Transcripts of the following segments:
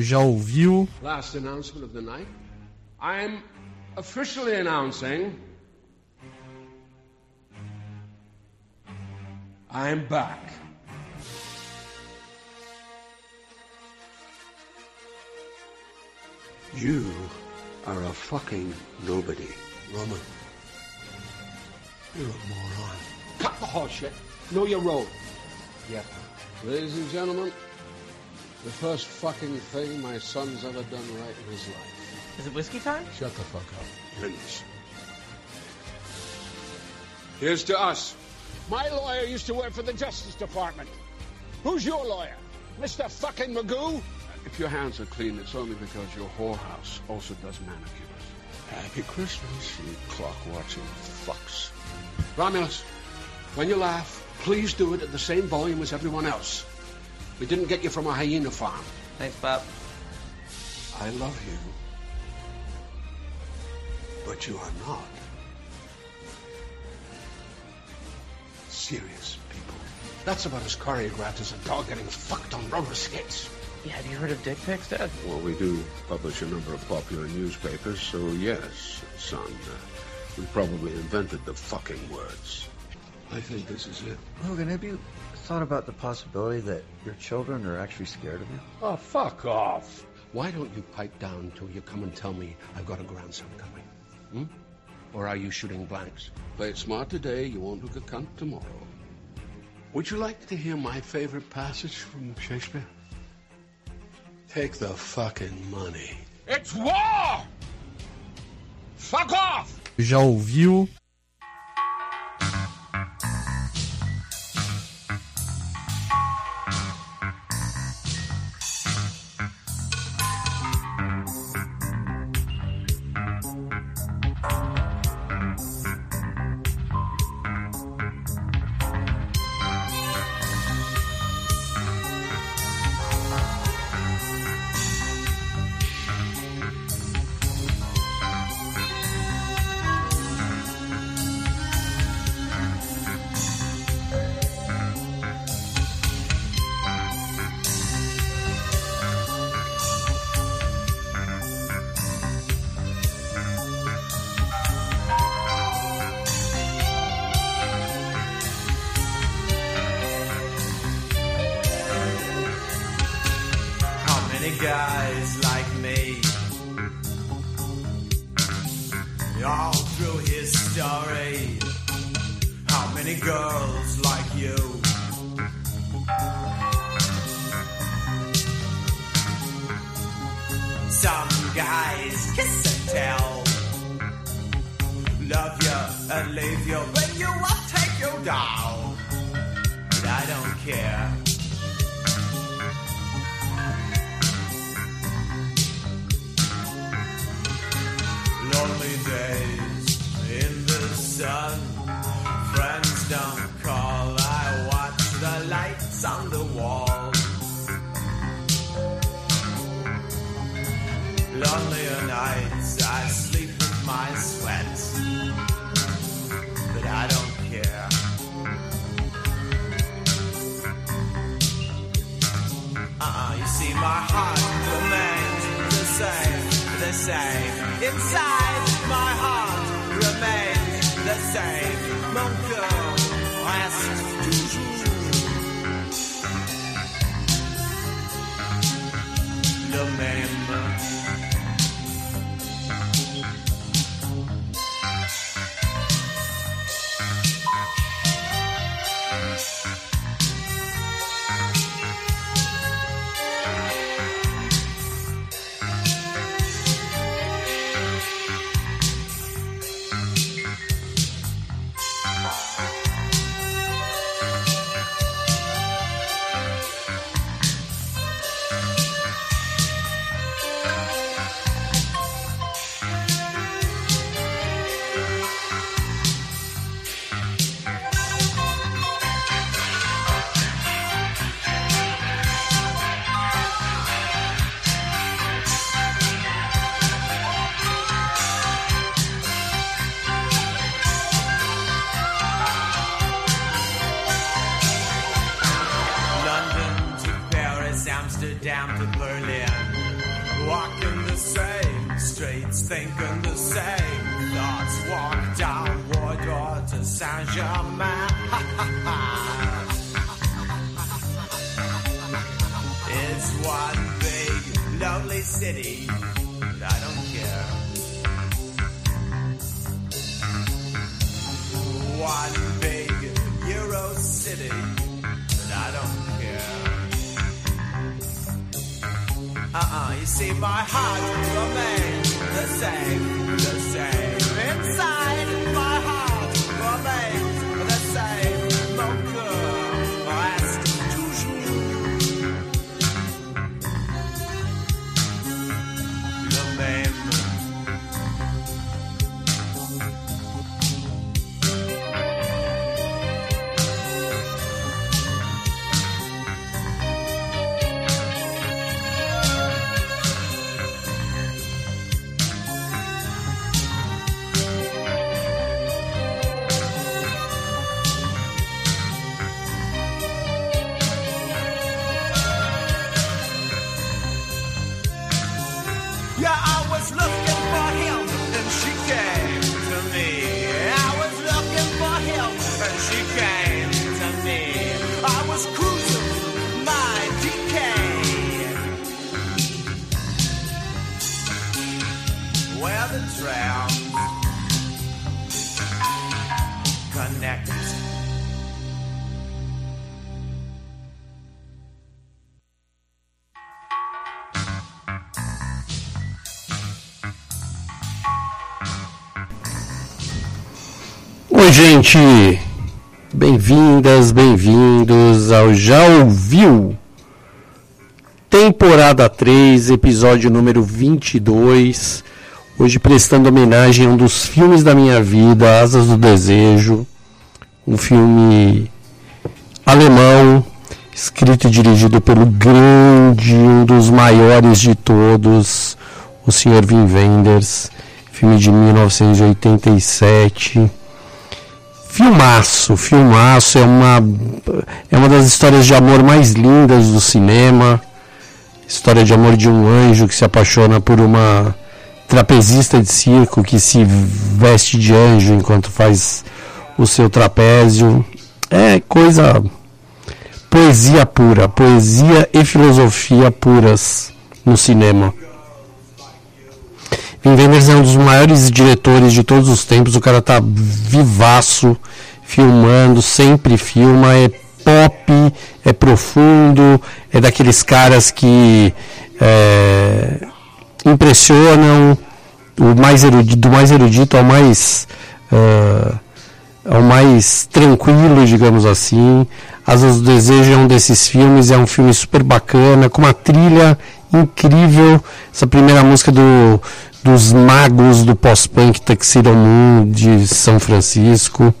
Já ouviu? Last announcement of the night. I'm officially announcing I'm back. You are a fucking nobody. Roman. You're a moron. Cut the horseshit. Know your road. Yep. Ladies and gentlemen, the first fucking thing my son's ever done right in his life. Is it whiskey time? Shut the fuck up. Please. Here's to us. My lawyer used to work for the Justice Department. Who's your lawyer? Mr. fucking Magoo? If your hands are clean, it's only because your whorehouse also does manicures. Happy Christmas, you clock-watching fucks. Romulus, when you laugh, please do it at the same volume as everyone else. We didn't get you from a hyena farm. Thanks, Bob. I love you. But you are not. Serious people. That's about as choreographed as a dog getting fucked on roller skates. Yeah, have you heard of dick pics, Dad? Well, we do publish a number of popular newspapers, so yes, son. Uh, we probably invented the fucking words. I think this is it. Logan, have you thought about the possibility that your children are actually scared of you? Oh, fuck off. Why don't you pipe down till you come and tell me I've got a grandson coming? Hmm? Or are you shooting blanks? Play it smart today, you won't look a cunt tomorrow. Would you like to hear my favorite passage from Shakespeare? Take the fucking money. It's war! Fuck off! Já ouviu? Nights, I sleep with my sweat. But I don't care. Uh-uh, you see, my heart remains the same, the same. Inside my heart remains the same. Oi, gente! Bem-vindas, bem-vindos ao Já Ouviu? Temporada 3, episódio número 22. Hoje prestando homenagem a um dos filmes da minha vida, Asas do Desejo. Um filme alemão, escrito e dirigido pelo grande, um dos maiores de todos, o Sr. Wim Wenders. Filme de 1987. Filmaço, filmaço, é uma, é uma das histórias de amor mais lindas do cinema. História de amor de um anjo que se apaixona por uma trapezista de circo que se veste de anjo enquanto faz o seu trapézio. É coisa. Poesia pura, poesia e filosofia puras no cinema. Wenders é um dos maiores diretores de todos os tempos. O cara tá vivaço, filmando, sempre filma. É pop, é profundo, é daqueles caras que é, impressionam. O mais erudito, do mais erudito ao mais ao mais tranquilo, digamos assim. Asas do Desejo é um desses filmes, é um filme super bacana, com uma trilha incrível. Essa primeira música do, dos magos do pós-punk Tuxedo Moon de São Francisco.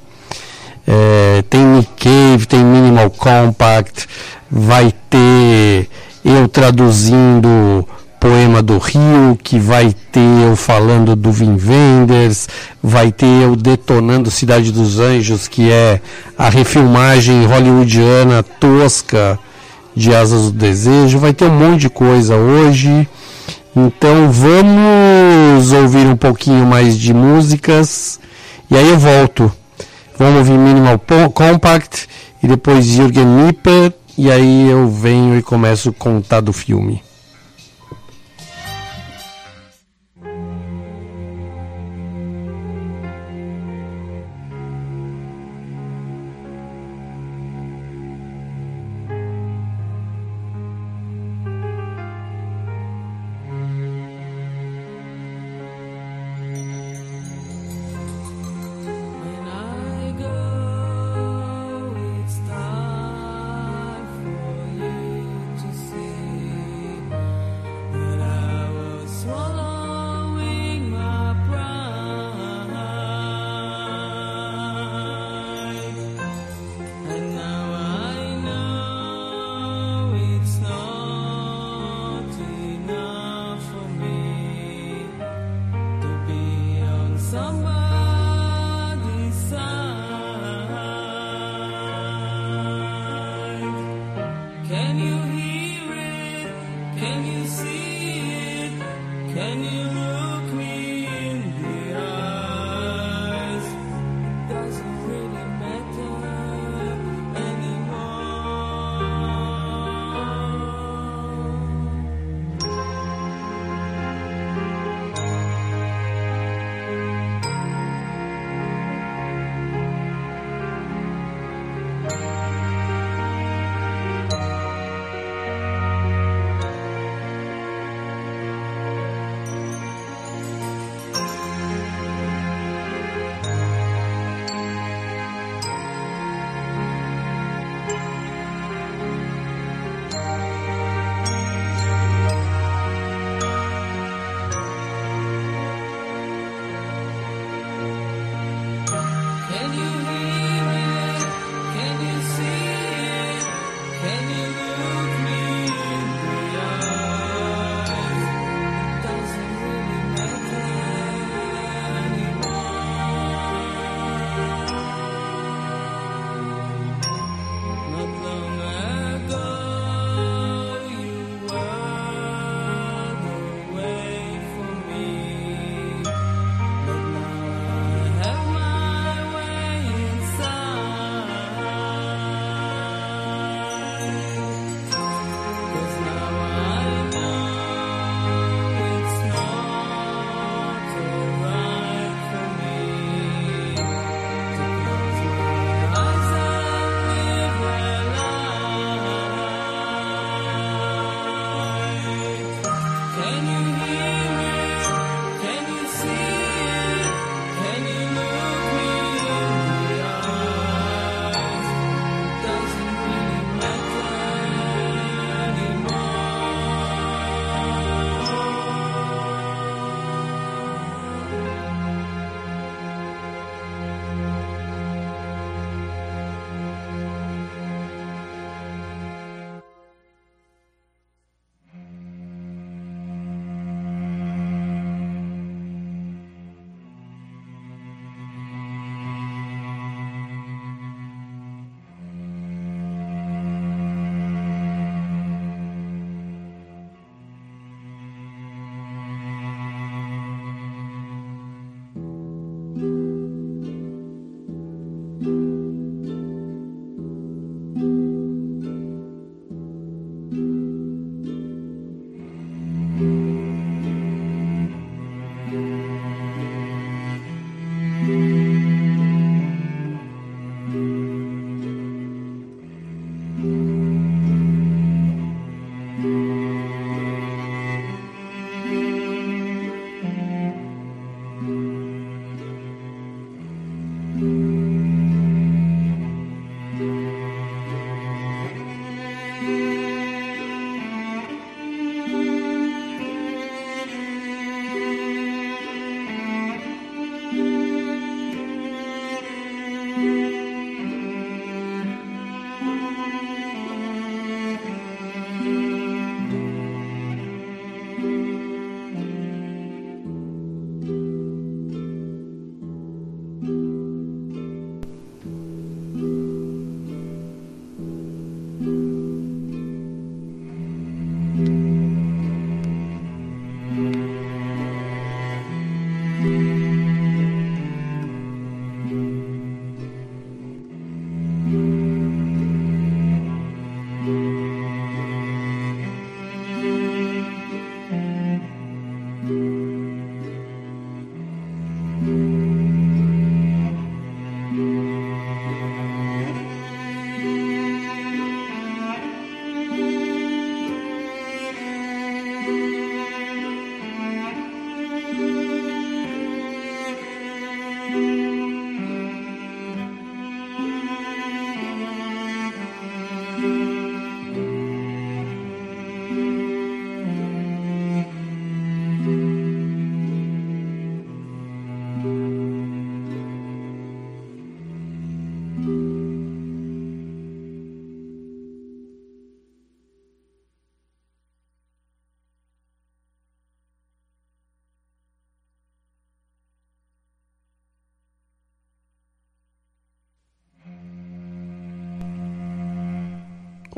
É, tem Nick Cave, tem Minimal Compact, vai ter eu traduzindo poema do Rio, que vai ter eu falando do Vin Wenders, vai ter eu detonando Cidade dos Anjos, que é a refilmagem hollywoodiana tosca de Asas do Desejo, vai ter um monte de coisa hoje. Então vamos ouvir um pouquinho mais de músicas e aí eu volto. Vamos ouvir Minimal Compact e depois Jürgen Nipper e aí eu venho e começo a contar do filme.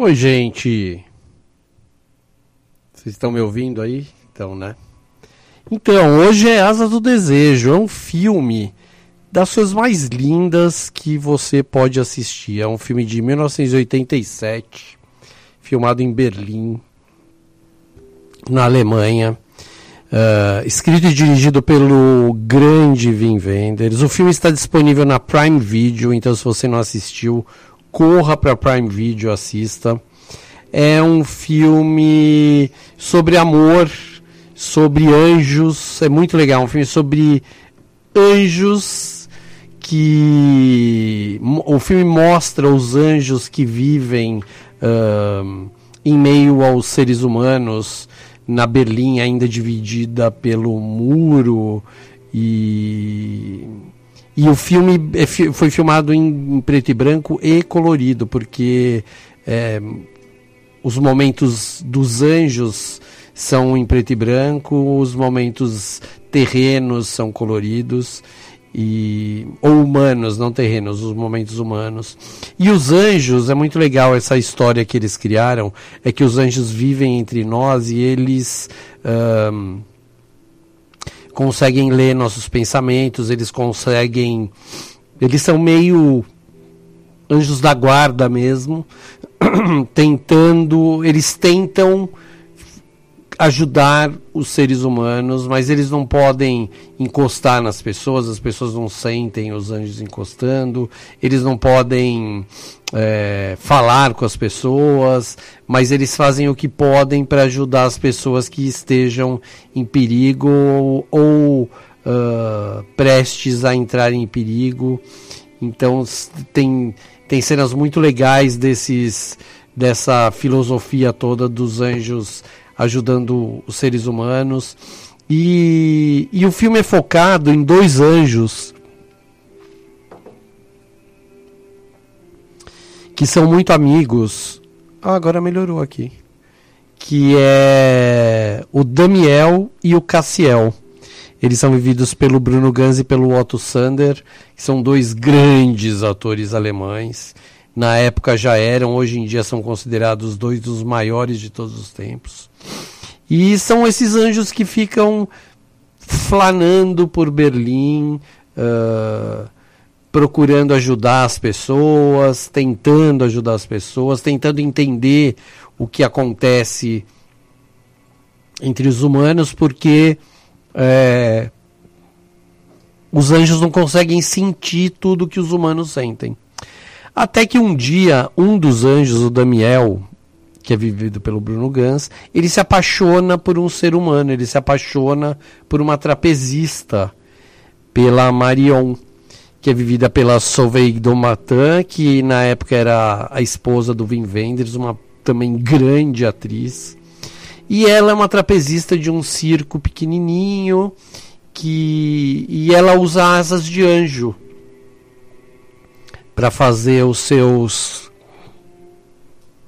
Oi, gente. Vocês estão me ouvindo aí? Então, né? Então, hoje é Asas do Desejo. É um filme das coisas mais lindas que você pode assistir. É um filme de 1987, filmado em Berlim, na Alemanha. Uh, escrito e dirigido pelo grande Wim Wenders. O filme está disponível na Prime Video, então se você não assistiu, corra para Prime Video, assista. É um filme sobre amor, sobre anjos, é muito legal. Um filme sobre anjos que o filme mostra os anjos que vivem uh, em meio aos seres humanos na Berlim ainda dividida pelo muro e e o filme é foi filmado em, preto e branco e colorido porque é, os momentos dos anjos são em preto e branco, os momentos terrenos são coloridos e ou humanos, não terrenos, os momentos humanos. E os anjos, é muito legal essa história que eles criaram, é que os anjos vivem entre nós e eles ahn, conseguem ler nossos pensamentos, eles conseguem eles são meio anjos da guarda mesmo, tentando, eles tentam ajudar os seres humanos, mas eles não podem encostar nas pessoas, as pessoas não sentem os anjos encostando, eles não podem é, falar com as pessoas, mas eles fazem o que podem para ajudar as pessoas que estejam em perigo ou, ah, prestes a entrar em perigo. Então tem, tem cenas muito legais desses dessa filosofia toda dos anjos ajudando os seres humanos. E, e o filme é focado em dois anjos que são muito amigos. Ah, agora melhorou aqui. Que é o Damiel e o Cassiel. Eles são vividos pelo Bruno Ganz e pelo Otto Sander, que são dois grandes atores alemães. Na época já eram, hoje em dia são considerados dois dos maiores de todos os tempos. E são esses anjos que ficam flanando por Berlim, ah, procurando ajudar as pessoas, tentando ajudar as pessoas, tentando entender o que acontece entre os humanos, porque é, os anjos não conseguem sentir tudo que os humanos sentem. Até que um dia, um dos anjos, o Damiel, que é vivido pelo Bruno Gans, ele se apaixona por um ser humano, ele se apaixona por uma trapezista, pela Marion, que é vivida pela Solveig Domatin, que na época era a esposa do Wim Wenders, uma também grande atriz. E ela é uma trapezista de um circo pequenininho, que e ela usa asas de anjo para fazer os seus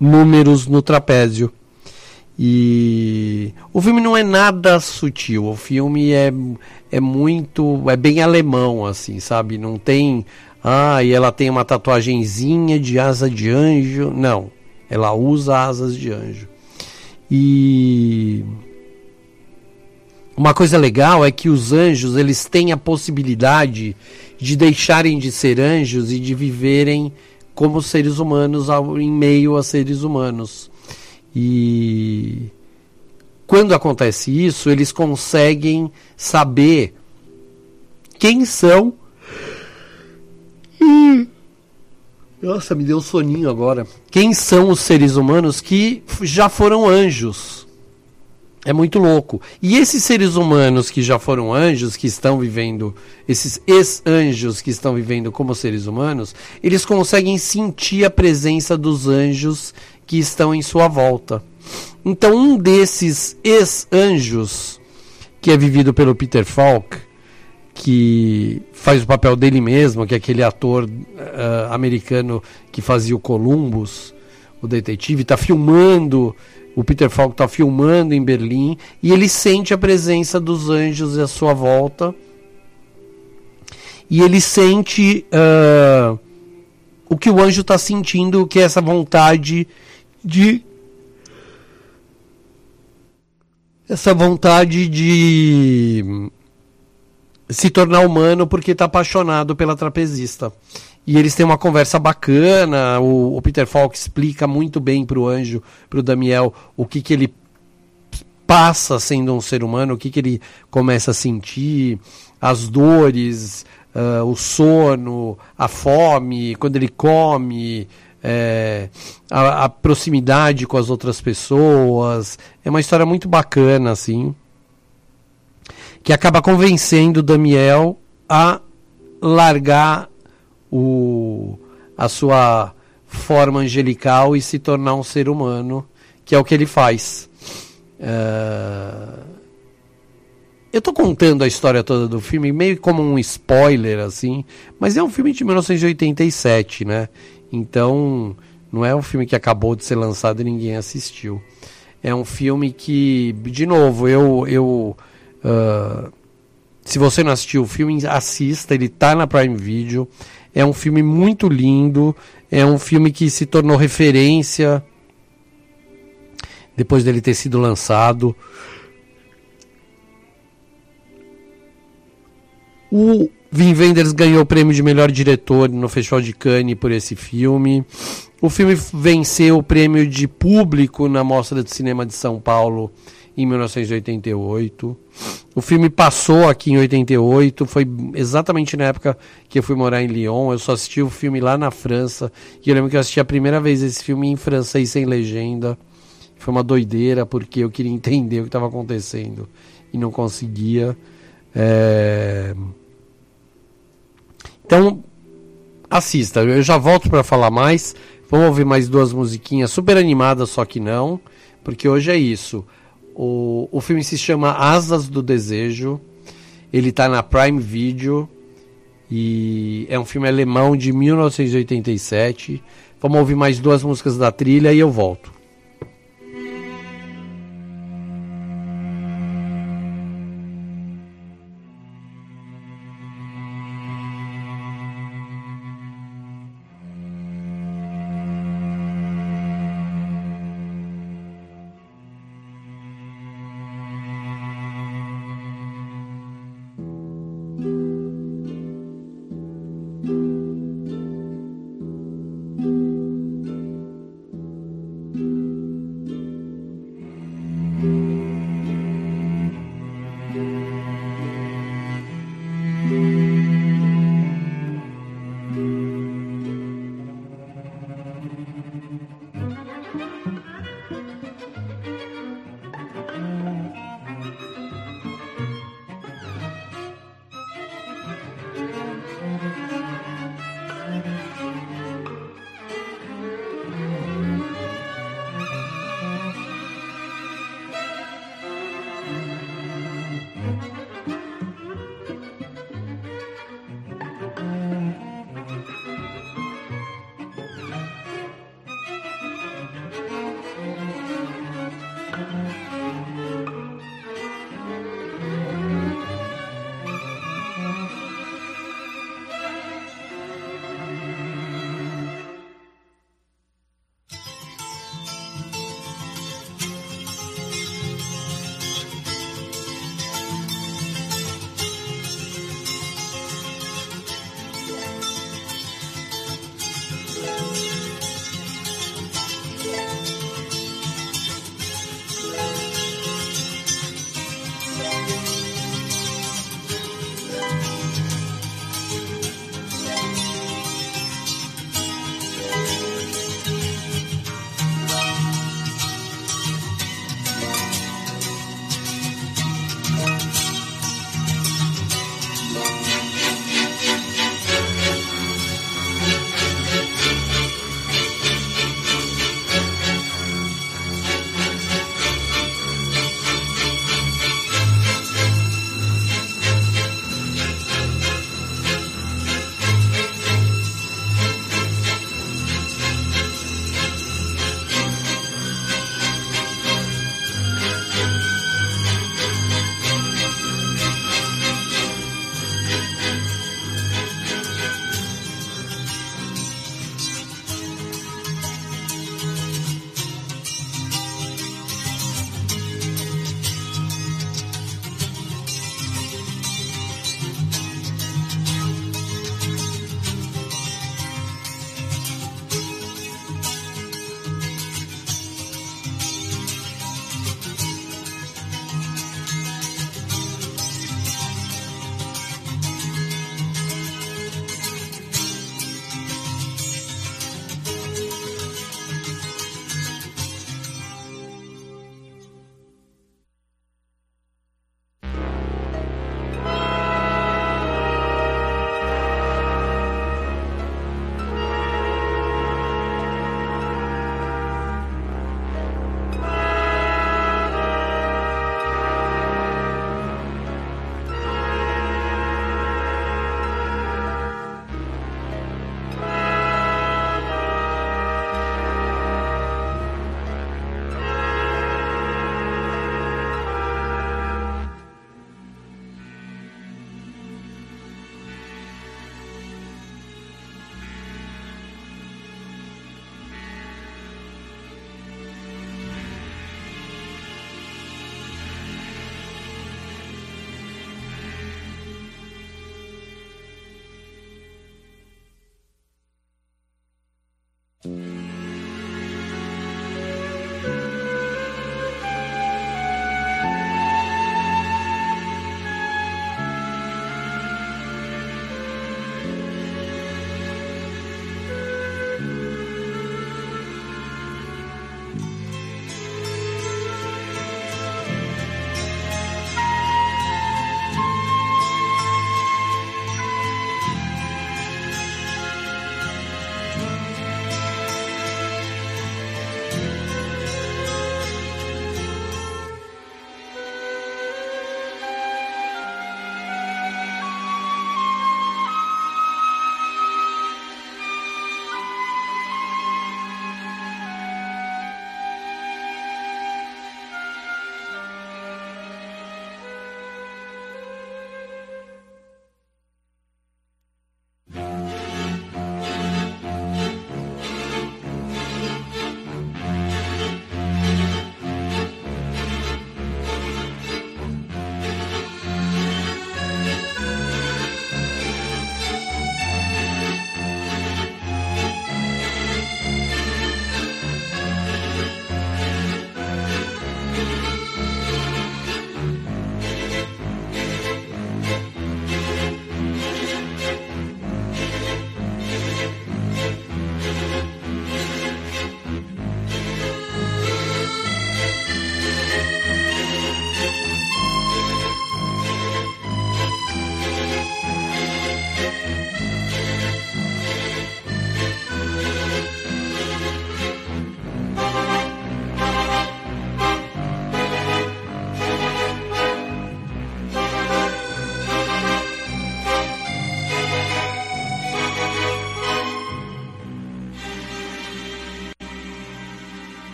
números no trapézio. E o filme não é nada sutil, o filme é, é muito. é bem alemão, assim, sabe? Não tem. Ah, e ela tem uma tatuagenzinha de asa de anjo. Não, ela usa asas de anjo. E. Uma coisa legal é que os anjos eles têm a possibilidade de deixarem de ser anjos e de viverem como seres humanos ao- em meio a seres humanos. E quando acontece isso, eles conseguem saber quem são. Nossa, me deu soninho agora. Quem são os seres humanos que já foram anjos? É muito louco. E esses seres humanos que já foram anjos, que estão vivendo, esses ex-anjos que estão vivendo como seres humanos, eles conseguem sentir a presença dos anjos que estão em sua volta. Então, um desses ex-anjos, que é vivido pelo Peter Falk, que faz o papel dele mesmo, que é aquele ator ah, americano que fazia o Columbus, o detetive, está filmando, o Peter Falk está filmando em Berlim e ele sente a presença dos anjos à sua volta e ele sente ah, o que o anjo está sentindo, que é essa vontade de essa vontade de se tornar humano porque está apaixonado pela trapezista. E eles têm uma conversa bacana. O, o Peter Falk explica muito bem para o anjo, para o Damiel, o que, que ele passa sendo um ser humano, o que, que ele começa a sentir, as dores, ah, o sono, a fome, quando ele come, é, a, a proximidade com as outras pessoas. É uma história muito bacana, assim, que acaba convencendo o Damiel a largar o, a sua forma angelical e se tornar um ser humano, que é o que ele faz. É, Eu tô contando a história toda do filme meio como um spoiler, assim, mas é um filme de 1987, né? Então, não é um filme que acabou de ser lançado e ninguém assistiu. É um filme que, de novo, eu. eu ah, se você não assistiu o filme, assista, ele tá na Prime Video. É um filme muito lindo, é um filme que se tornou referência depois dele ter sido lançado. O Wim Wenders ganhou o prêmio de melhor diretor no Festival de Cannes por esse filme. O filme venceu o prêmio de público na Mostra de Cinema de São Paulo em 1988. O filme passou aqui em 88, foi exatamente na época que eu fui morar em Lyon. Eu só assisti o filme lá na França. E eu lembro que eu assisti a primeira vez esse filme em francês sem legenda. Foi uma doideira porque eu queria entender o que estava acontecendo e não conseguia. É... Então, assista. Eu já volto para falar mais. Vamos ouvir mais duas musiquinhas super animadas, só que não, porque hoje é isso. O, o filme se chama Asas do Desejo. Ele está na Prime Video e é um filme alemão de 1987. Vamos ouvir mais duas músicas da trilha e eu volto.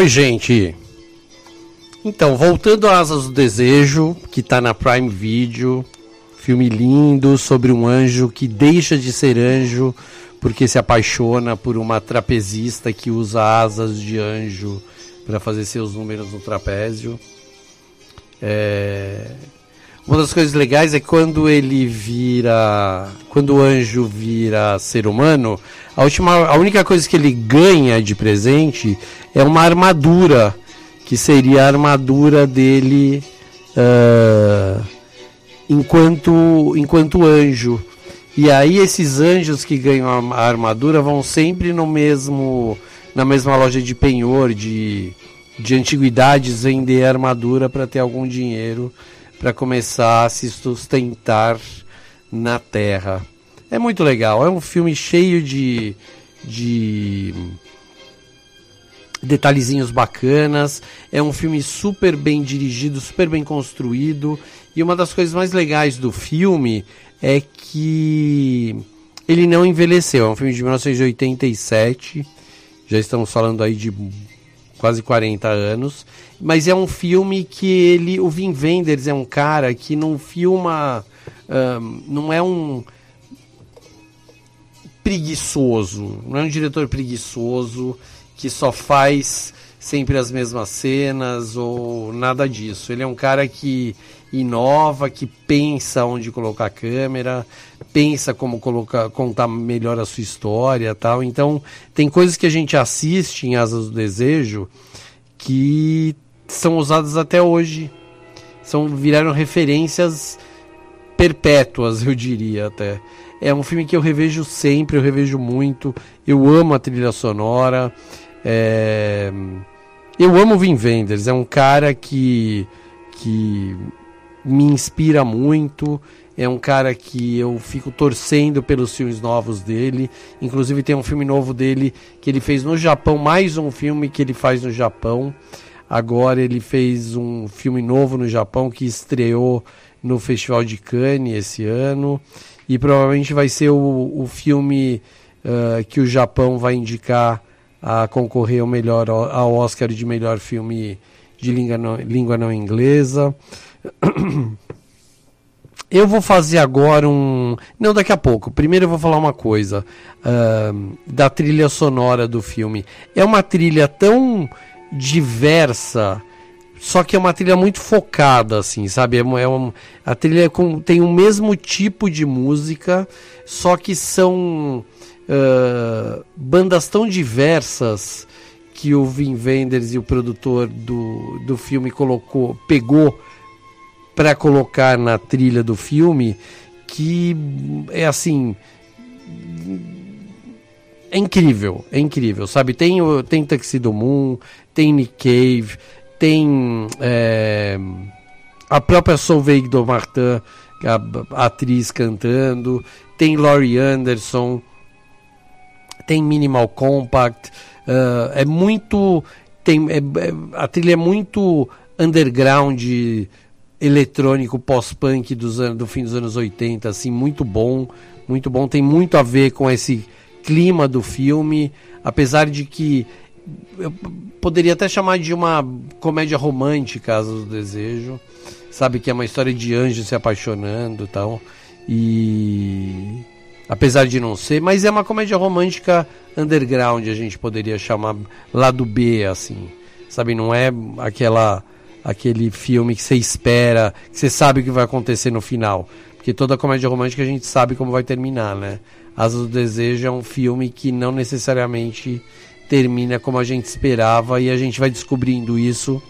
Oi, gente. Então, voltando a Asas do Desejo, que tá na Prime Video, filme lindo sobre um anjo que deixa de ser anjo porque se apaixona por uma trapezista que usa asas de anjo para fazer seus números no trapézio. É, Uma das coisas legais é quando ele vira. Quando o anjo vira ser humano, a, última, a única coisa que ele ganha de presente é uma armadura, que seria a armadura dele ah, enquanto, enquanto anjo. E aí esses anjos que ganham a a armadura vão sempre no mesmo na mesma loja de penhor de, de antiguidades vender armadura para ter algum dinheiro para começar a se sustentar na terra. É muito legal, é um filme cheio de de detalhezinhos bacanas. É um filme super bem dirigido, super bem construído. E uma das coisas mais legais do filme é que ele não envelheceu. É um filme de 1987. Já estamos falando aí de quase 40 anos. Mas é um filme que ele. O Vin Wenders é um cara que não filma. não é um preguiçoso, não é um diretor preguiçoso que só faz sempre as mesmas cenas ou nada disso. Ele é um cara que inova, que pensa onde colocar a câmera, pensa como colocar, contar melhor a sua história, tal. Então, tem coisas que a gente assiste em Asas do Desejo que são usadas até hoje. São viraram referências perpétuas, eu diria até. É um filme que eu revejo sempre, eu revejo muito. Eu amo a trilha sonora. É... Eu amo o Vin Wenders, é um cara que, que me inspira muito. É um cara que eu fico torcendo pelos filmes novos dele. Inclusive tem um filme novo dele que ele fez no Japão, mais um filme que ele faz no Japão. Agora ele fez um filme novo no Japão que estreou no Festival de Cannes esse ano. E provavelmente vai ser o, o filme ah, que o Japão vai indicar a concorrer ao melhor ao Oscar de melhor filme de língua não, língua não inglesa. Eu vou fazer agora um. Não, daqui a pouco. Primeiro eu vou falar uma coisa ah, da trilha sonora do filme. É uma trilha tão diversa, só que é uma trilha muito focada, assim, sabe? É, uma- é uma- a trilha é com- tem o mesmo tipo de música, só que são ah, bandas tão diversas que o Vin Wenders e o produtor do, do filme colocou, pegou para colocar na trilha do filme que é assim é incrível, é incrível, sabe? Tem tem Tuxedo Moon, tem Nick Cave, tem é, a própria Solveig Martin, a, a atriz cantando, tem Laurie Anderson, tem Minimal Compact, ah, é muito tem é- é- a trilha é muito underground eletrônico pós-punk do fim dos anos 80, assim, muito bom, muito bom, tem muito a ver com esse clima do filme, apesar de que eu poderia até chamar de uma comédia romântica, Asas do Desejo, sabe que é uma história de anjos se apaixonando, tal. E apesar de não ser, mas é uma comédia romântica underground, a gente poderia chamar lado B assim. Sabe, não é aquela aquele filme que você espera, que você sabe o que vai acontecer no final, porque toda comédia romântica a gente sabe como vai terminar, né? Asas do Desejo é um filme que não necessariamente termina como a gente esperava e a gente vai descobrindo isso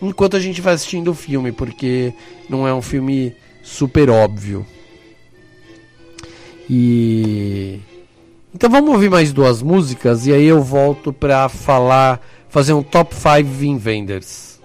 enquanto a gente vai assistindo o filme, porque não é um filme super óbvio. E então vamos ouvir mais duas músicas e aí eu volto pra falar, fazer um top 5 Vin Vendors.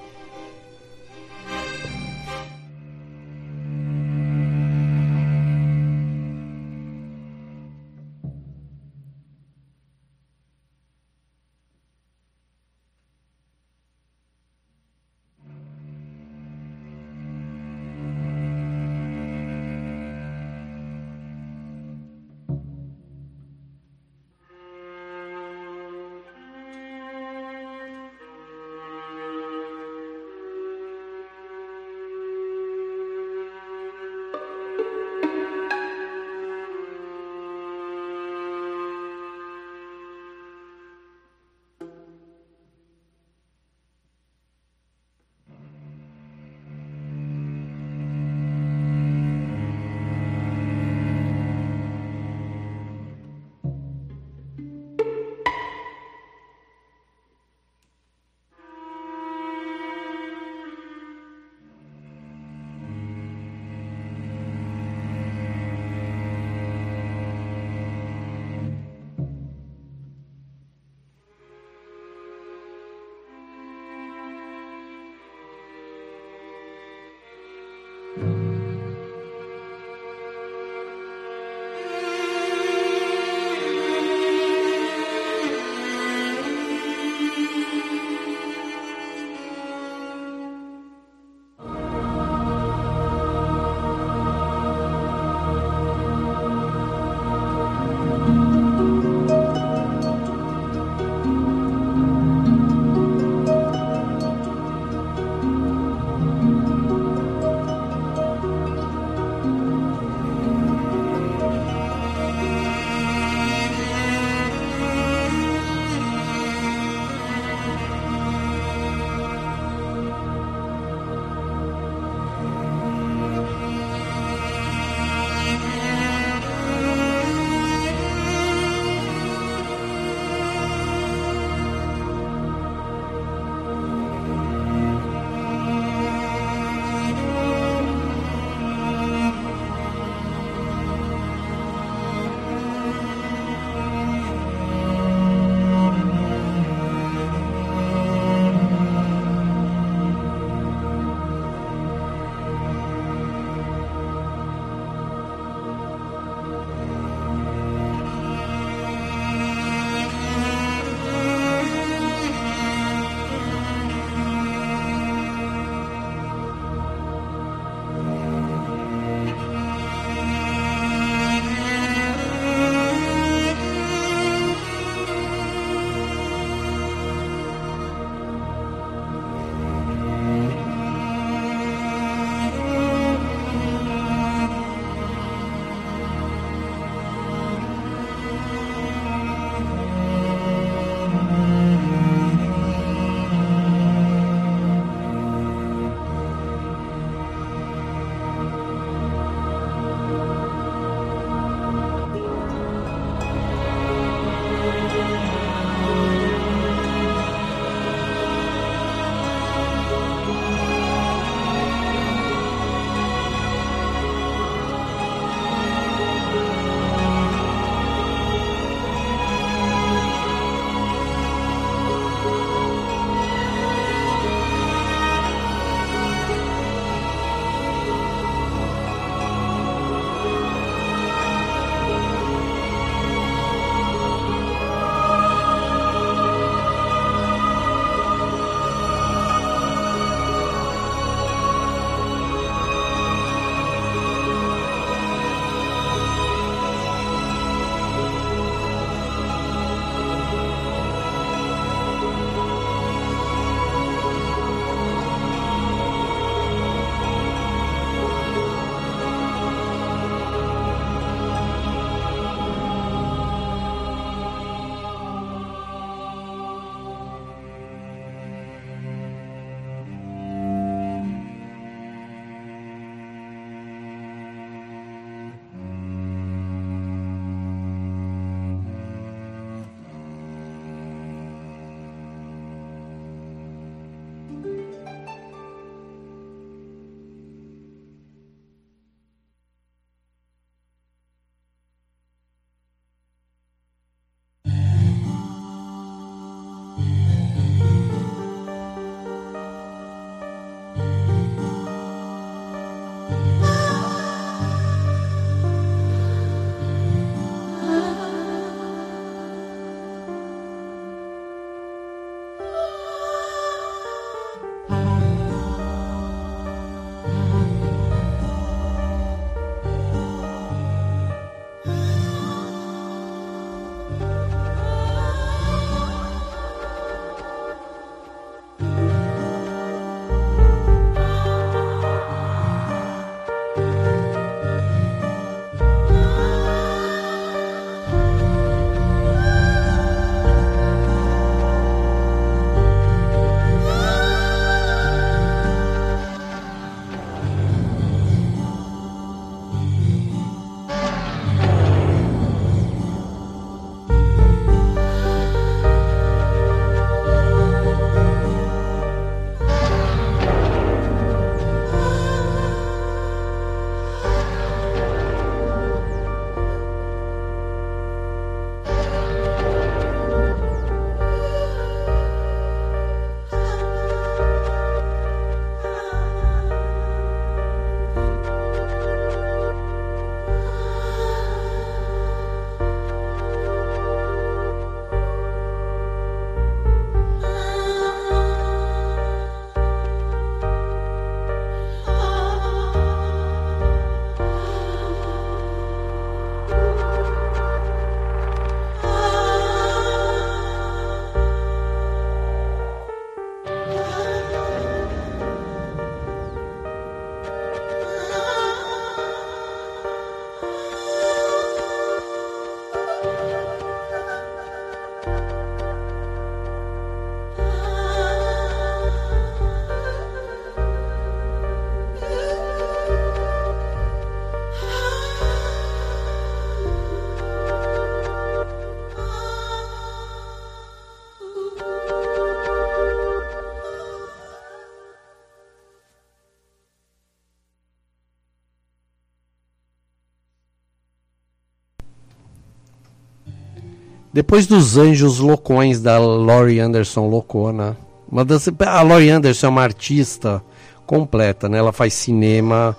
Depois dos Anjos Loucões da Laurie Anderson Loucona. Uma das, a Laurie Anderson é uma artista completa, né? Ela faz cinema,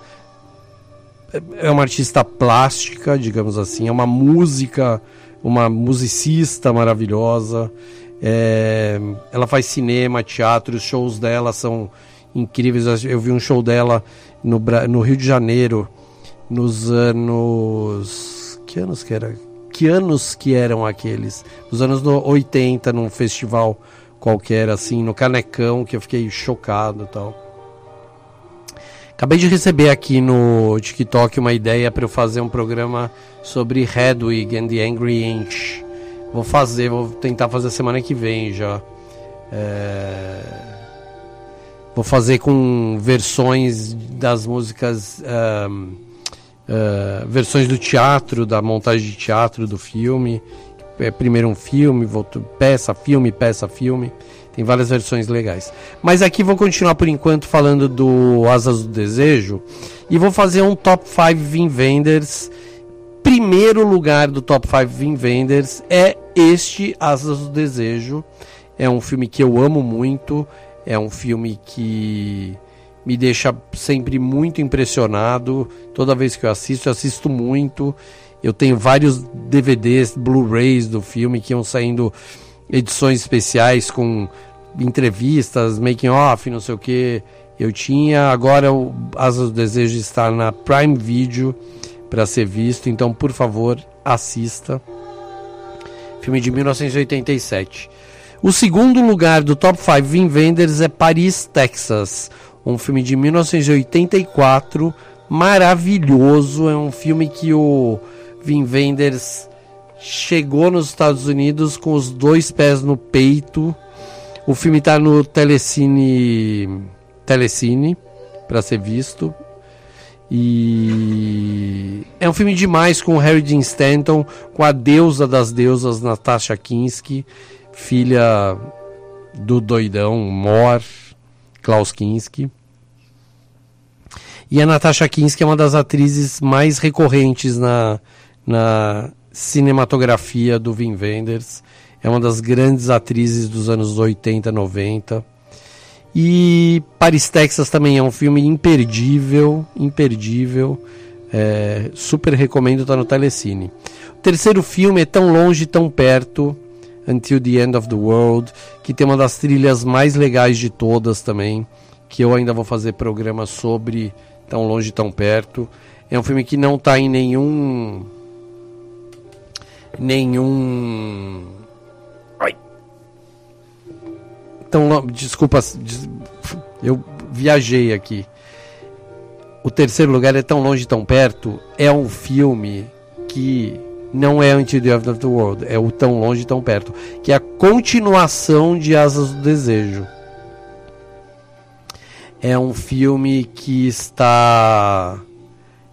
é uma artista plástica, digamos assim, é uma música, uma musicista maravilhosa. É, ela faz cinema, teatro, os shows dela são incríveis. Eu vi um show dela no, no Rio de Janeiro nos anos. Que anos que era? Que anos que eram aqueles? Nos anos no- 80, num festival qualquer, assim, no Canecão, que eu fiquei chocado tal. Acabei de receber aqui no TikTok uma ideia para eu fazer um programa sobre Hedwig and the Angry Inch. Vou fazer, vou tentar fazer semana que vem já. É, Vou fazer com versões das músicas, ahm, ah, versões do teatro, da montagem de teatro do filme. É primeiro um filme, volto, peça, filme, peça, filme. Tem várias versões legais. Mas aqui vou continuar por enquanto falando do Asas do Desejo e vou fazer um top 5 Vin Vendors. Primeiro lugar do top 5 Vin Vendors é este Asas do Desejo. É um filme que eu amo muito, é um filme que me deixa sempre muito impressionado. Toda vez que eu assisto, eu assisto muito. Eu tenho vários DVDs, Blu-rays do filme que iam saindo edições especiais com entrevistas, making off, não sei o que. Eu tinha, agora o Asas Desejo está na Prime Video para ser visto, então por favor, assista. Filme de 1987. O segundo lugar do top 5 Vin Vendors é Paris, Texas, um filme de 1984, maravilhoso, é um filme que o Vin Vendors chegou nos Estados Unidos com os dois pés no peito. O filme está no Telecine, Telecine para ser visto. E é um filme demais com o Harry Dean Stanton, com a deusa das deusas Natasha Kinski, filha do doidão Mor Klaus Kinski. E a Natasha Kinski é uma das atrizes mais recorrentes na, na cinematografia do Wim Wenders. É uma das grandes atrizes dos anos 80, 90. E Paris, Texas também é um filme imperdível, imperdível. É, super recomendo, tá no Telecine. O terceiro filme é Tão Longe, Tão Perto, Until the End of the World, que tem uma das trilhas mais legais de todas também, que eu ainda vou fazer programa sobre Tão Longe, Tão Perto. É um filme que não está em nenhum nenhum Ai. Então, desculpa, des- eu viajei aqui. O terceiro lugar é tão longe, tão perto. É um filme que não é Until the End of the World, é o Tão Longe, Tão Perto, que é a continuação de Asas do Desejo. É um filme que está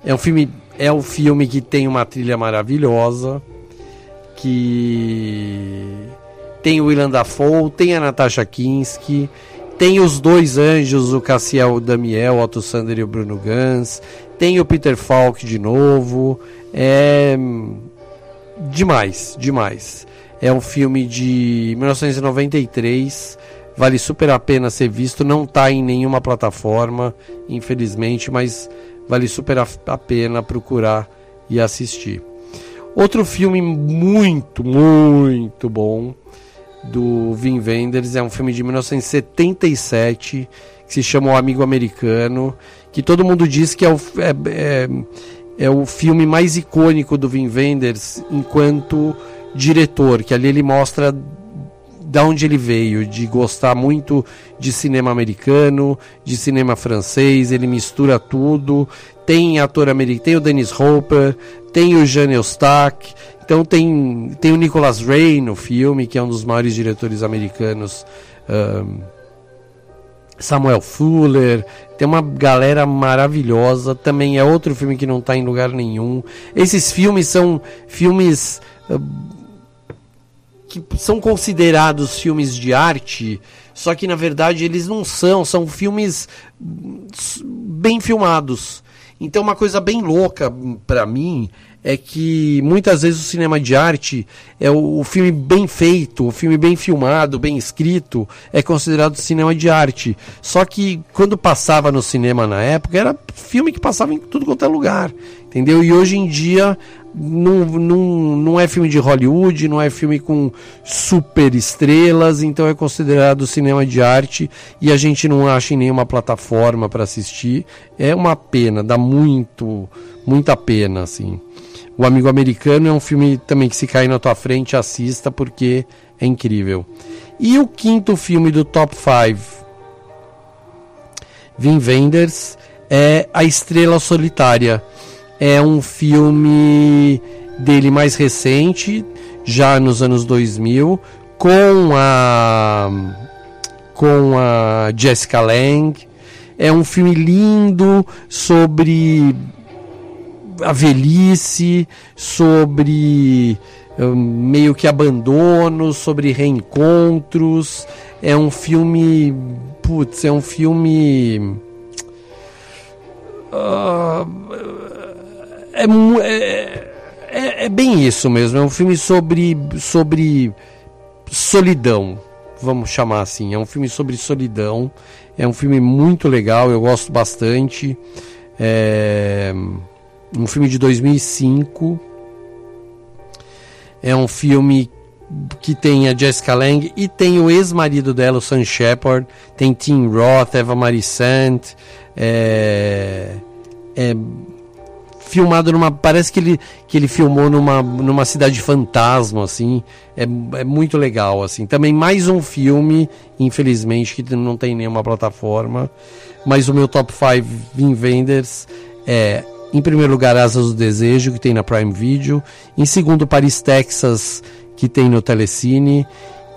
é um filme é um filme que tem uma trilha maravilhosa, que tem o Willem Dafoe, tem a Natasha Kinski, tem os dois anjos, o Cassiel Damiel, o Otto Sander e o Bruno Gans, tem o Peter Falk de novo, é demais, demais. É um filme de 1993, vale super a pena ser visto, não está em nenhuma plataforma, infelizmente, mas vale super a, pena procurar e assistir. Outro filme muito, muito bom do Wim Wenders é um filme de 1977 que se chama O Amigo Americano, que todo mundo diz que é o, é, é, é o filme mais icônico do Wim Wenders enquanto diretor, que ali ele mostra da onde ele veio, de gostar muito de cinema americano, de cinema francês, ele mistura tudo. Tem ator americano, tem o Dennis Hopper, tem o Jean Eustache, então tem, tem o Nicholas Ray no filme, que é um dos maiores diretores americanos. Um, Samuel Fuller, tem uma galera maravilhosa. Também é outro filme que não está em lugar nenhum. Esses filmes são filmes uh, que são considerados filmes de arte, só que na verdade eles não são, são filmes bem filmados. Então, uma coisa bem louca para mim é que muitas vezes o cinema de arte é o, filme bem feito, o filme bem filmado, bem escrito, é considerado cinema de arte. Só que quando passava no cinema na época, era filme que passava em tudo quanto é lugar, entendeu? E hoje em dia não, não, não é filme de Hollywood, não é filme com super estrelas, então é considerado cinema de arte e a gente não acha em nenhuma plataforma para assistir. É uma pena, dá muito, muita pena, assim. O Amigo Americano é um filme também que se cair na tua frente, assista porque é incrível. E o quinto filme do Top 5, Vin Wenders, é A Estrela Solitária. É um filme dele mais recente, já nos anos 2000, com a com a Jessica Lange. É um filme lindo sobre a velhice, sobre um, meio que abandono, sobre reencontros. É um filme. Putz, é um filme. Uh, é, é, é, é, bem isso mesmo. É um filme sobre, sobre solidão, vamos chamar assim. É um filme sobre solidão. É um filme muito legal, eu gosto bastante. É um filme de 2005. É um filme que tem a Jessica Lange e tem o ex-marido dela, o Sam Shepard, tem Tim Roth, Eva Marie Saint, é, é filmado numa, parece que ele, que ele filmou numa, numa cidade fantasma, assim, é, é muito legal, assim, também mais um filme, infelizmente, que não tem nenhuma plataforma, mas o meu top 5 Vin Vendors é em primeiro lugar, Asas do Desejo, que tem na Prime Video. Em segundo, Paris, Texas, que tem no Telecine.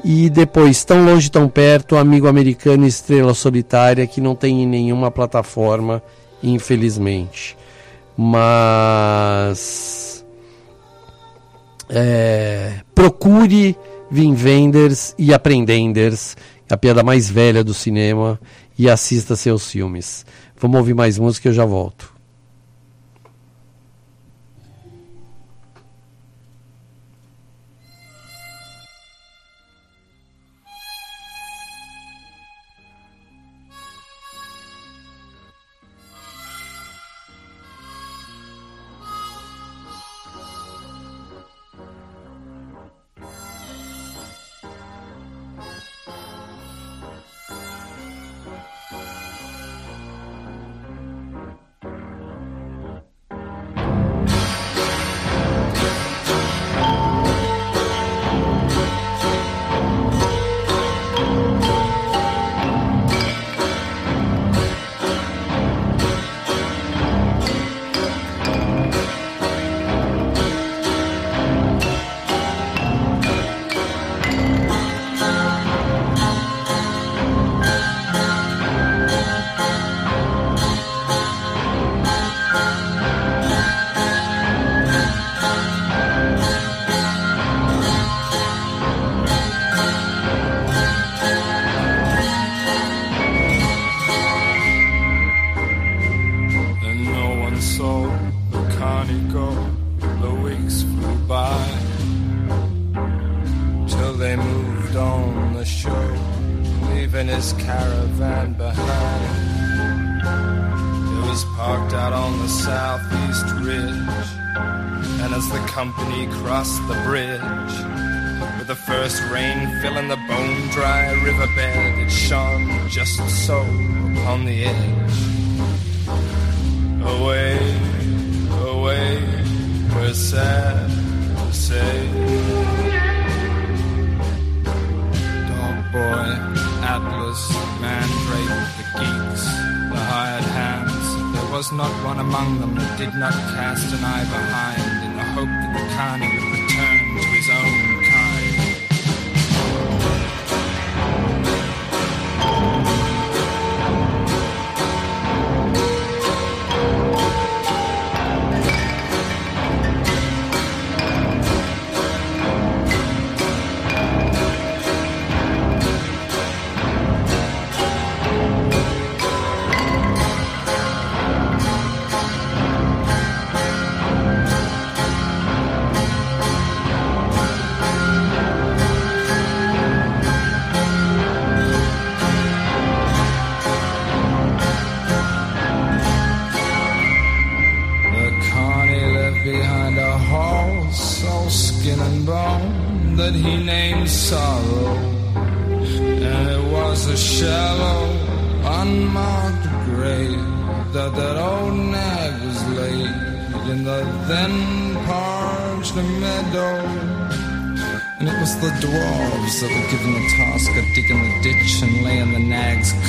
E depois, Tão Longe, Tão Perto, Amigo Americano Estrela Solitária, que não tem em nenhuma plataforma, infelizmente. Mas. É, procure Vin Vendors e Aprendenders, a piada mais velha do cinema, e assista seus filmes. Vamos ouvir mais música e eu já volto.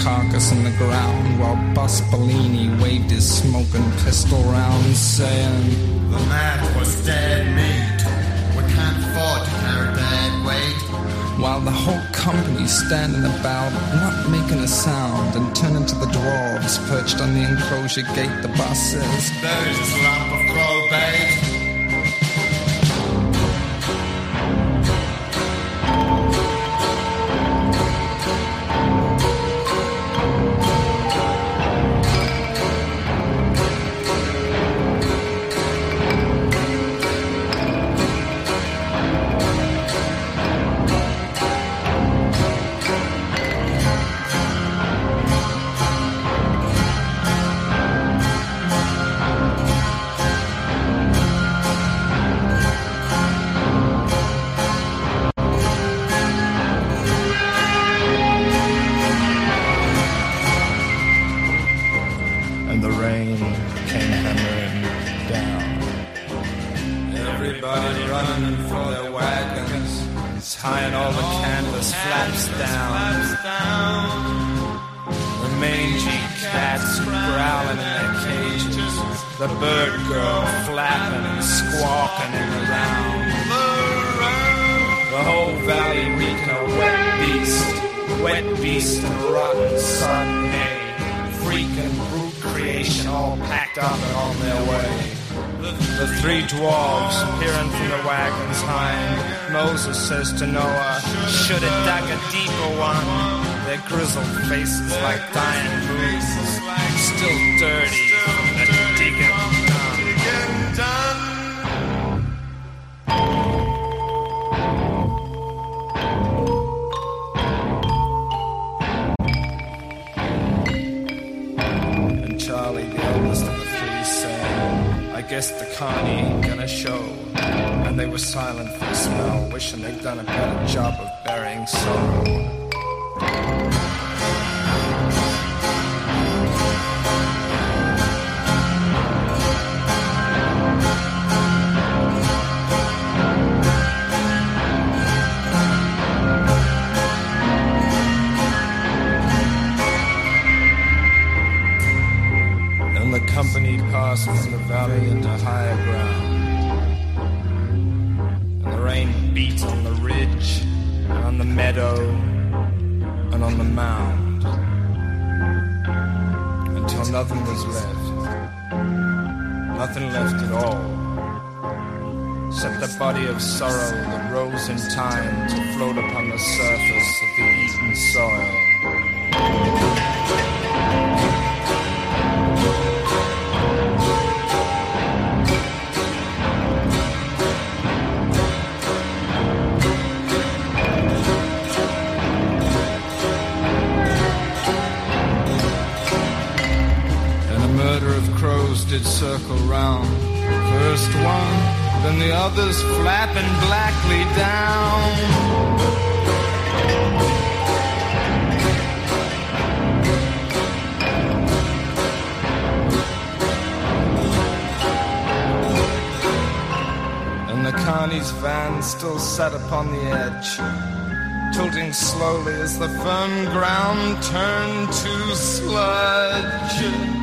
carcass in the ground while Buspalini waved his smoking pistol round, saying, The man was dead meat. We can't afford to carry dead weight. While the whole company standing about, not making a sound, and turning to the dwarves perched on the enclosure gate, the bus says, There's a lump of crow, babe. meadow and on the mound until nothing was left. Nothing left at all except the body of sorrow that rose in time to float upon the surface of the eaten soil. circle round. First one, then the others flapping blackly down. And the carney's van still sat upon the edge, tilting slowly as the firm ground turned to sludge.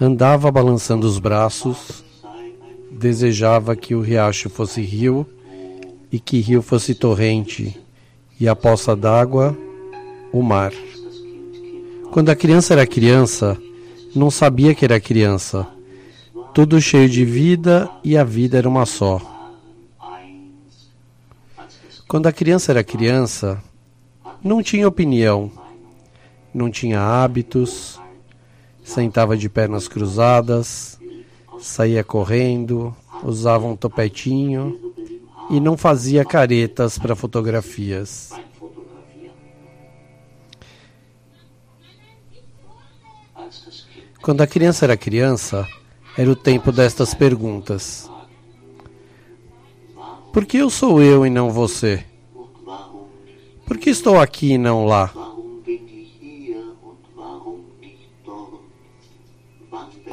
Andava balançando os braços, desejava que o riacho fosse rio e que rio fosse torrente, e a poça d'água, o mar. Quando a criança era criança, não sabia que era criança. Tudo cheio de vida e a vida era uma só. Quando a criança era criança, não tinha opinião, não tinha hábitos, sentava de pernas cruzadas, saía correndo, usava um topetinho e não fazia caretas para fotografias. Quando a criança era criança, era o tempo destas perguntas. Por que eu sou eu e não você? Por que estou aqui e não lá?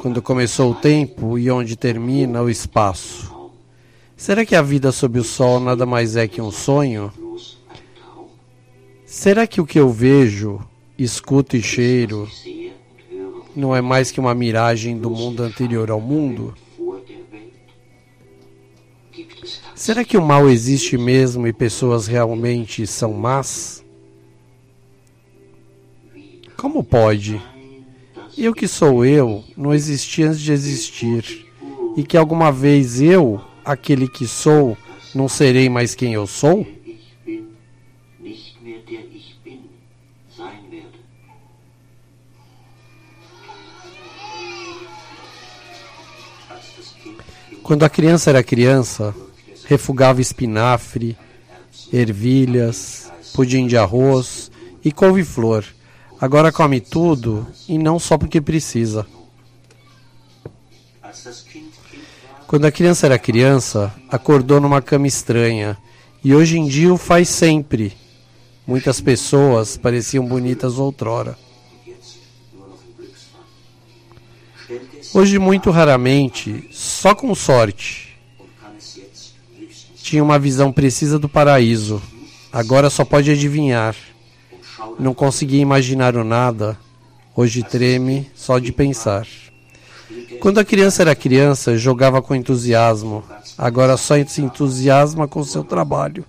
Quando começou o tempo e onde termina o espaço? Será que a vida sob o sol nada mais é que um sonho? Será que o que eu vejo, escuto e cheiro não é mais que uma miragem do mundo anterior ao mundo? Será que o mal existe mesmo e pessoas realmente são más? Como pode? Eu que sou eu, não existi antes de existir, e que alguma vez eu, aquele que sou, não serei mais quem eu sou? Quando a criança era criança, refugava espinafre, ervilhas, pudim de arroz e couve-flor. Agora come tudo e não só porque precisa. Quando a criança era criança, acordou numa cama estranha e hoje em dia o faz sempre. Muitas pessoas pareciam bonitas outrora. Hoje, muito raramente, só com sorte, tinha uma visão precisa do paraíso. Agora só pode adivinhar. Não conseguia imaginar o nada. Hoje treme só de pensar. Quando a criança era criança, jogava com entusiasmo. Agora só se entusiasma com seu trabalho.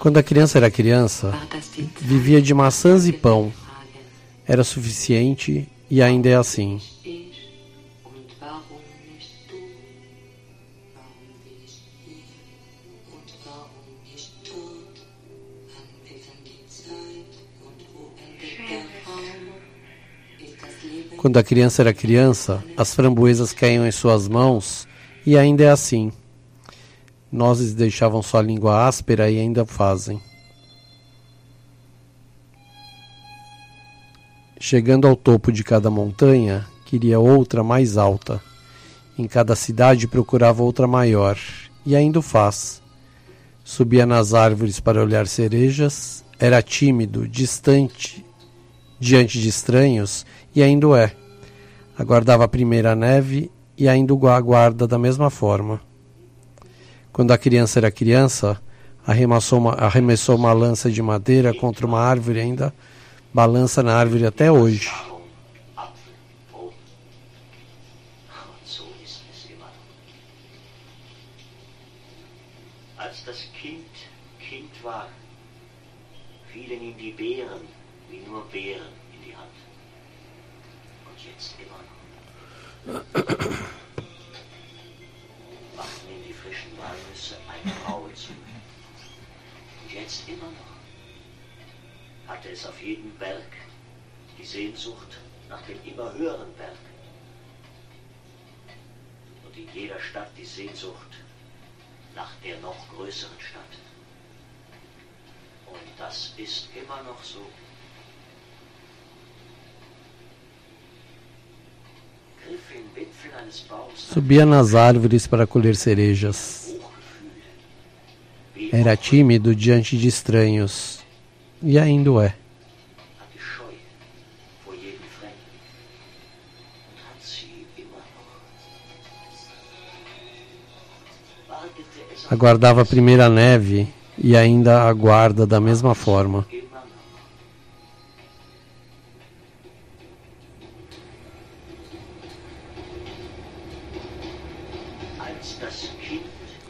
Quando a criança era criança, vivia de maçãs e pão. Era suficiente e ainda é assim. Quando a criança era criança, as framboesas caíam em suas mãos e ainda é assim. Nozes deixavam sua língua áspera e ainda fazem. Chegando ao topo de cada montanha, queria outra mais alta. Em cada cidade procurava outra maior, e ainda o faz. Subia nas árvores para olhar cerejas, era tímido, distante diante de estranhos, e ainda o é. Aguardava a primeira neve e ainda o aguarda da mesma forma. Quando a criança era criança, arremessou uma, arremessou uma lança de madeira contra uma árvore ainda balança na árvore até hoje. Hatte es auf jedem Berg die Sehnsucht nach dem immer höheren Berg. Und in jeder Stadt die Sehnsucht nach der noch größeren Stadt. Und das ist immer noch so. Subia nas árvores para colher cerejas. Era tímido diante de estranhos. E ainda é. Aguardava a primeira neve e ainda aguarda da mesma forma.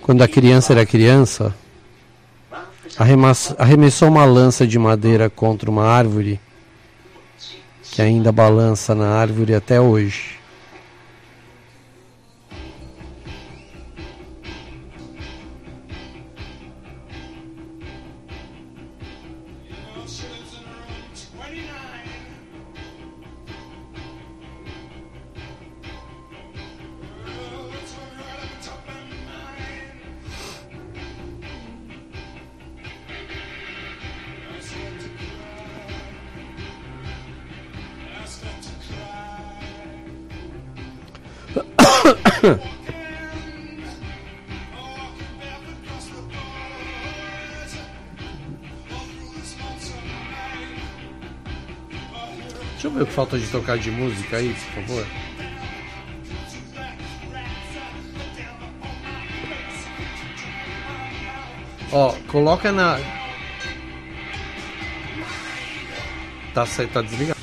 Quando a criança era criança, arremessou uma lança de madeira contra uma árvore que ainda balança na árvore até hoje. Deixa eu ver o que falta de tocar de música aí, por favor. Ó, coloca na. Tá, tá desligado.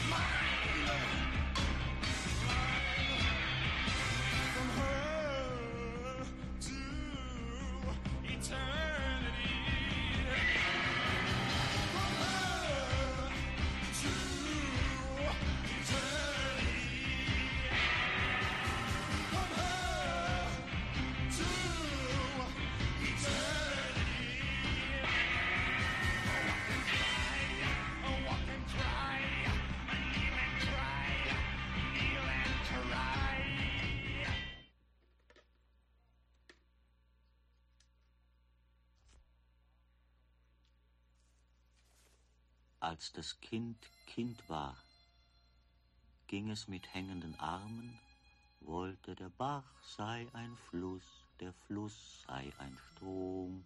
Es mit hängenden Armen, wollte der Bach sei ein Fluss, der Fluss sei ein Strom.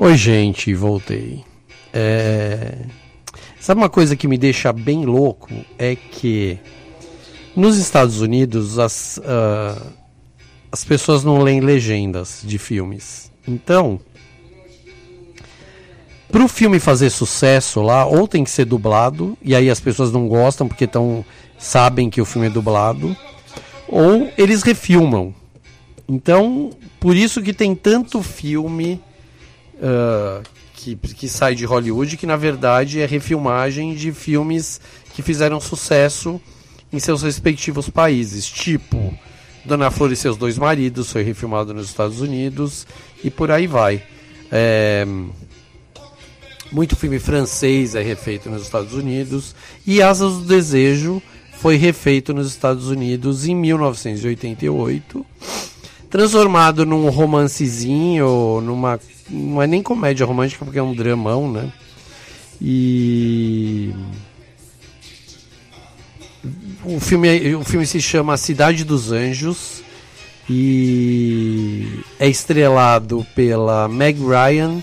Oi, gente, voltei. É... Sabe uma coisa que me deixa bem louco? É que nos Estados Unidos as, ah, as pessoas não leem legendas de filmes. Então, para o filme fazer sucesso lá, ou tem que ser dublado, e aí as pessoas não gostam porque tão, sabem que o filme é dublado, ou eles refilmam. Então, por isso que tem tanto filme ah, que, que sai de Hollywood, que na verdade é refilmagem de filmes que fizeram sucesso em seus respectivos países. Tipo, Dona Flor e seus dois maridos foi refilmado nos Estados Unidos e por aí vai. É, muito filme francês é refeito nos Estados Unidos e Asas do Desejo foi refeito nos Estados Unidos em 1988 transformado num romancezinho, numa. Não é nem comédia romântica, porque é um dramão, né? E. O filme, o filme se chama Cidade dos Anjos e é estrelado pela Meg Ryan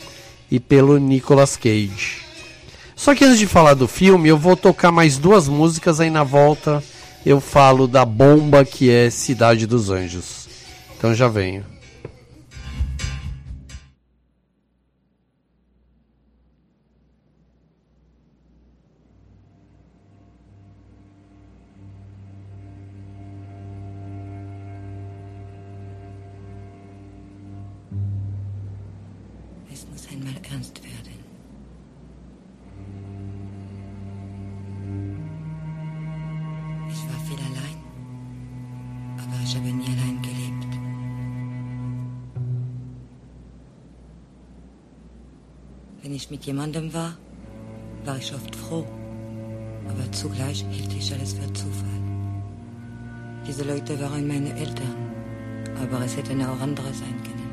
e pelo Nicolas Cage. Só que antes de falar do filme, eu vou tocar mais duas músicas, aí na volta eu falo da bomba que é Cidade dos Anjos. Então já venho. Es muss einmal ernst werden. Ich mit jemandem war, war ich oft froh, aber zugleich hielt ich alles für Zufall. Diese Leute waren meine Eltern, aber es hätten auch andere sein können.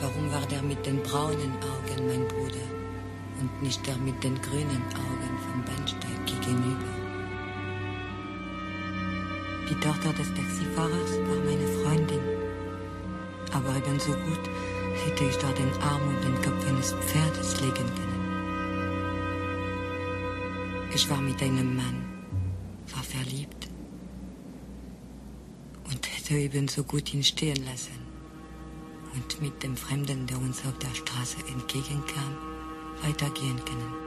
Warum war der mit den braunen Augen mein Bruder und nicht der mit den grünen Augen vom Bahnsteig gegenüber? Die Tochter des Taxifahrers war meine Freundin, aber ebenso gut hätte ich dort den Arm und den Kopf eines Pferdes legen können. Ich war mit einem Mann, war verliebt und hätte ebenso gut ihn stehen lassen und mit dem Fremden, der uns auf der Straße entgegenkam, weitergehen können.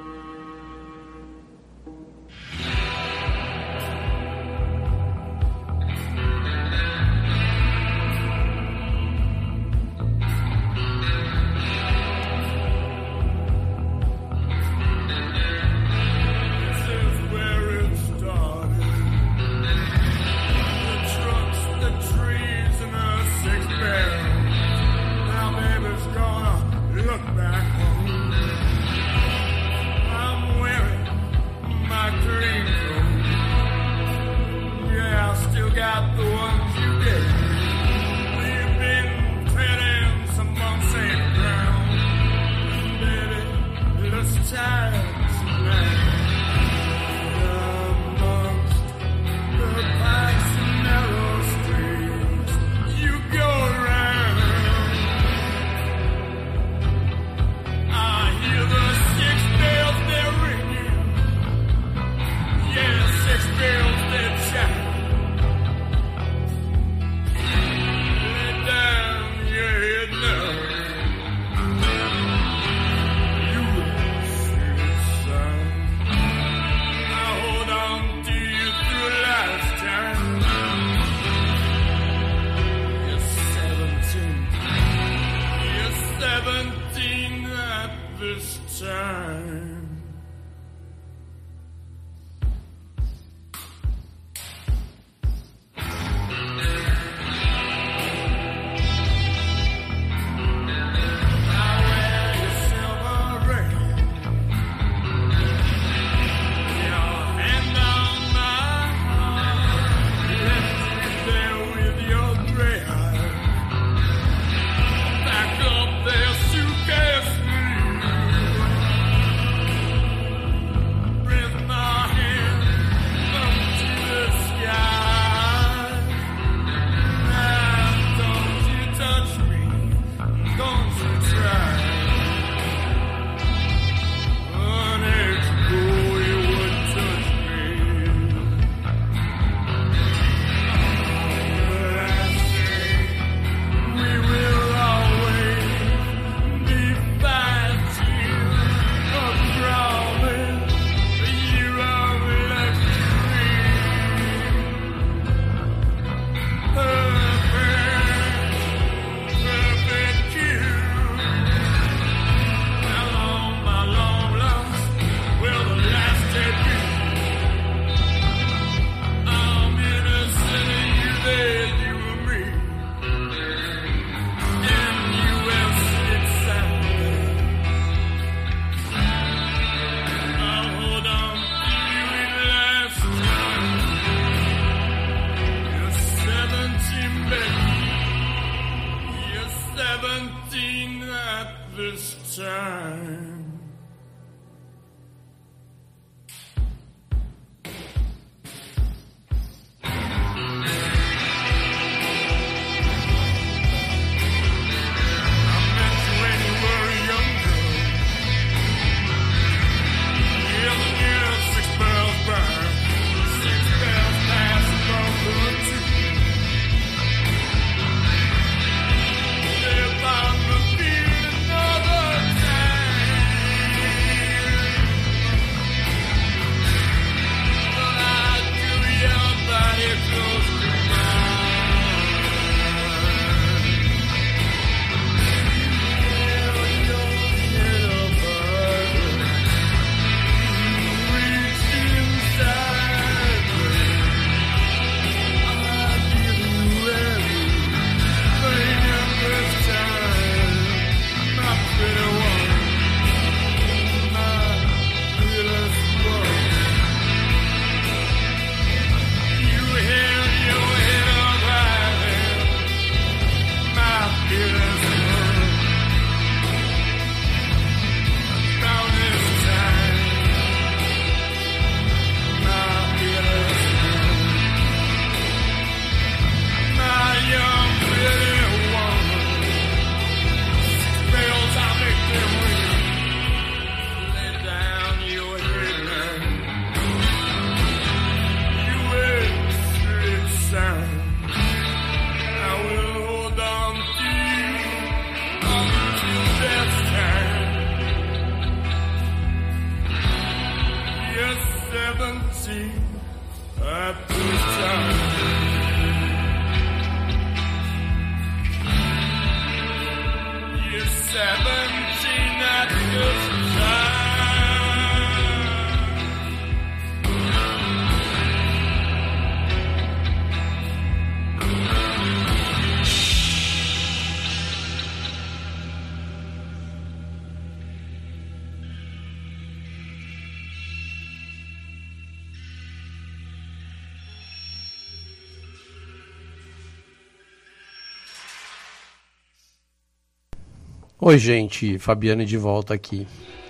Oi, gente, Fabiane de volta aqui.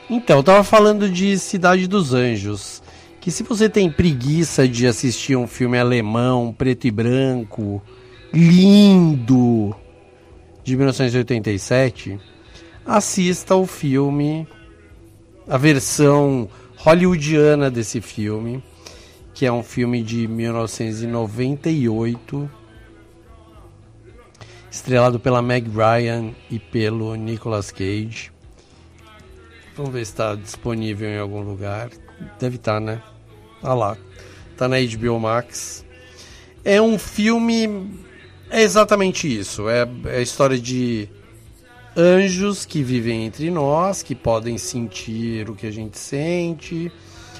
Então, eu tava falando de Cidade dos Anjos, que se você tem preguiça de assistir um filme alemão, preto e branco, lindo, de 1987, assista o filme, a versão hollywoodiana desse filme, que é um filme de 1998, estrelado pela Meg Ryan e pelo Nicolas Cage. Vamos ver se está disponível em algum lugar. Deve estar, né? Ah lá. Tá na HBO Max. É um filme. É exatamente isso. É, é a história de anjos que vivem entre nós, que podem sentir o que a gente sente,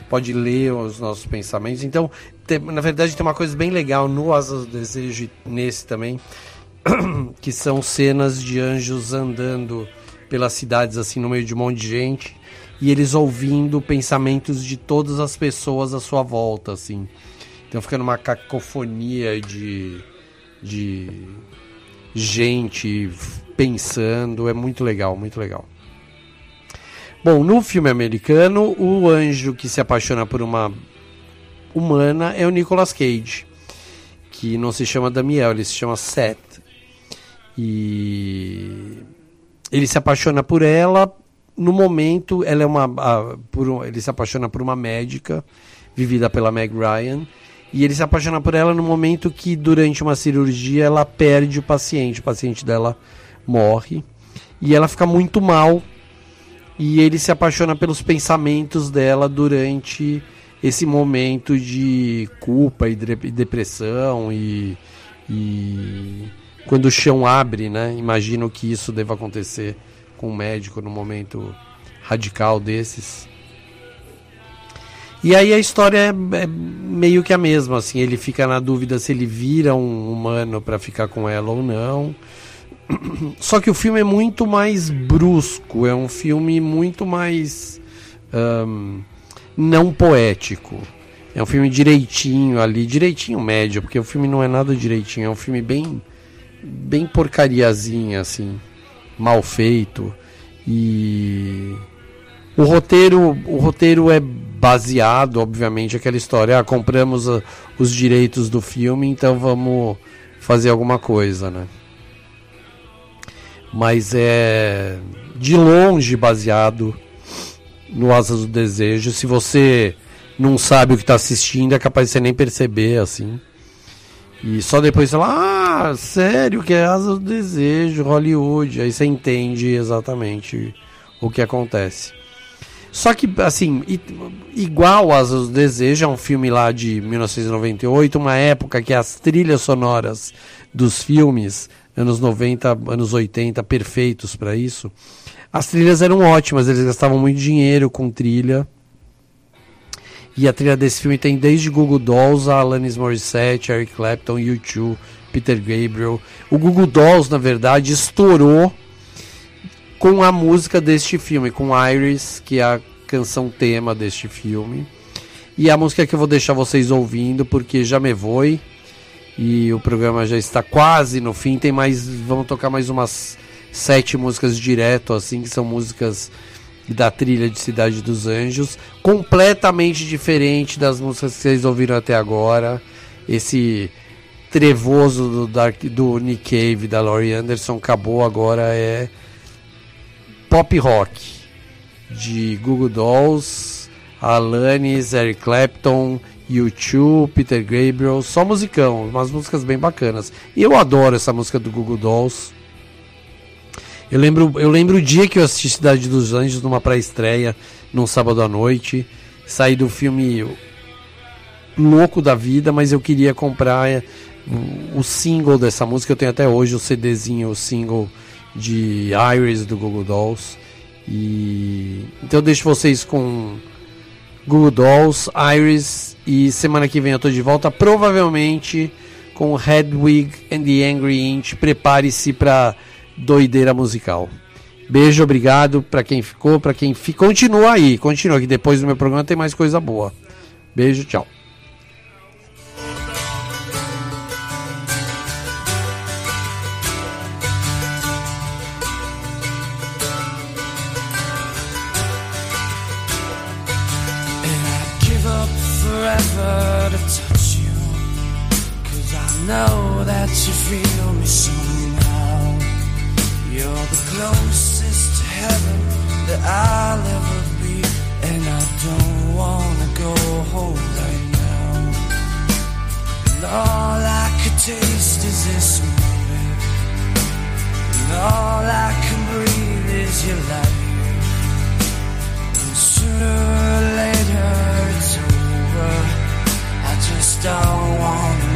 pode ler os nossos pensamentos. Então, tem- na verdade, tem uma coisa bem legal no Asas do Desejo e nesse também, que são cenas de anjos andando pelas cidades assim no meio de um monte de gente e eles ouvindo pensamentos de todas as pessoas à sua volta assim. Então fica numa cacofonia de de gente pensando, é muito legal, muito legal. Bom, no filme americano, o anjo que se apaixona por uma humana é o Nicolas Cage, que não se chama Damiel, ele se chama Seth. E ele se apaixona por ela. No momento, ela é uma, a- por ele se apaixona por uma médica vivida pela Meg Ryan. E ele se apaixona por ela no momento que, durante uma cirurgia, ela perde o paciente. O paciente dela morre. E ela fica muito mal. E ele se apaixona pelos pensamentos dela durante esse momento de culpa e e depressão. E, e quando o chão abre, né? Imagino que isso deva acontecer com um médico num momento radical desses. E aí a história é, é meio que a mesma, assim, ele fica na dúvida se ele vira um humano para ficar com ela ou não. Só que o filme é muito mais brusco, é um filme muito mais ahn, não poético. É um filme direitinho ali, direitinho médio, porque o filme não é nada direitinho, é um filme bem bem porcariazinha assim, mal feito. E o roteiro, o roteiro é baseado, obviamente, aquela história, ah, compramos ah, os direitos do filme, então vamos fazer alguma coisa, né? Mas é de longe baseado no Asas do Desejo. Se você não sabe o que está assistindo, é capaz de você nem perceber, assim. E só depois você fala, ah, sério, que é Asas do Desejo, Hollywood. Aí você entende exatamente o que acontece. Só que, assim, igual Asas do Desejo, é um filme lá de 1998, uma época que as trilhas sonoras dos filmes, anos 90, anos 80, perfeitos para isso. As trilhas eram ótimas, eles gastavam muito dinheiro com trilha. E a trilha desse filme tem desde Google Dolls, a Alanis Morissette, Eric Clapton, U2, Peter Gabriel. O Google Dolls, na verdade, estourou com a música deste filme, com Iris, que é a canção tema deste filme. E a música que eu vou deixar vocês ouvindo, porque já me voe. E o programa já está quase no fim. Tem mais. Vamos tocar mais umas sete músicas direto, assim, que são músicas da trilha de Cidade dos Anjos. Completamente diferente das músicas que vocês ouviram até agora. Esse trevoso do, Dark, do Nick Cave, da Laurie Anderson, acabou agora. É pop rock de Google Dolls, Alanis, Eric Clapton, U2, Peter Gabriel, só musicão, umas músicas bem bacanas. E eu adoro essa música do Google Dolls. Eu lembro, eu lembro o dia que eu assisti Cidade dos Anjos numa pré-estreia, num sábado à noite. sair do filme louco da vida, mas eu queria comprar o, o single dessa música. Eu tenho até hoje o CDzinho, o single de Iris do Google Dolls. E então eu deixo vocês com Google Dolls, Iris e semana que vem eu tô de volta, provavelmente com Hedwig and the Angry Inch. Prepare-se para doideira musical. Beijo, obrigado para quem ficou, para quem fi... continua aí, continua que depois do meu programa tem mais coisa boa. Beijo, tchau. Know that you feel me. You're the closest to heaven that I'll ever be. And I don't wanna go home right now. And all I could taste is this moment. And all I can breathe is your light. And sooner or later it's over. I just don't wanna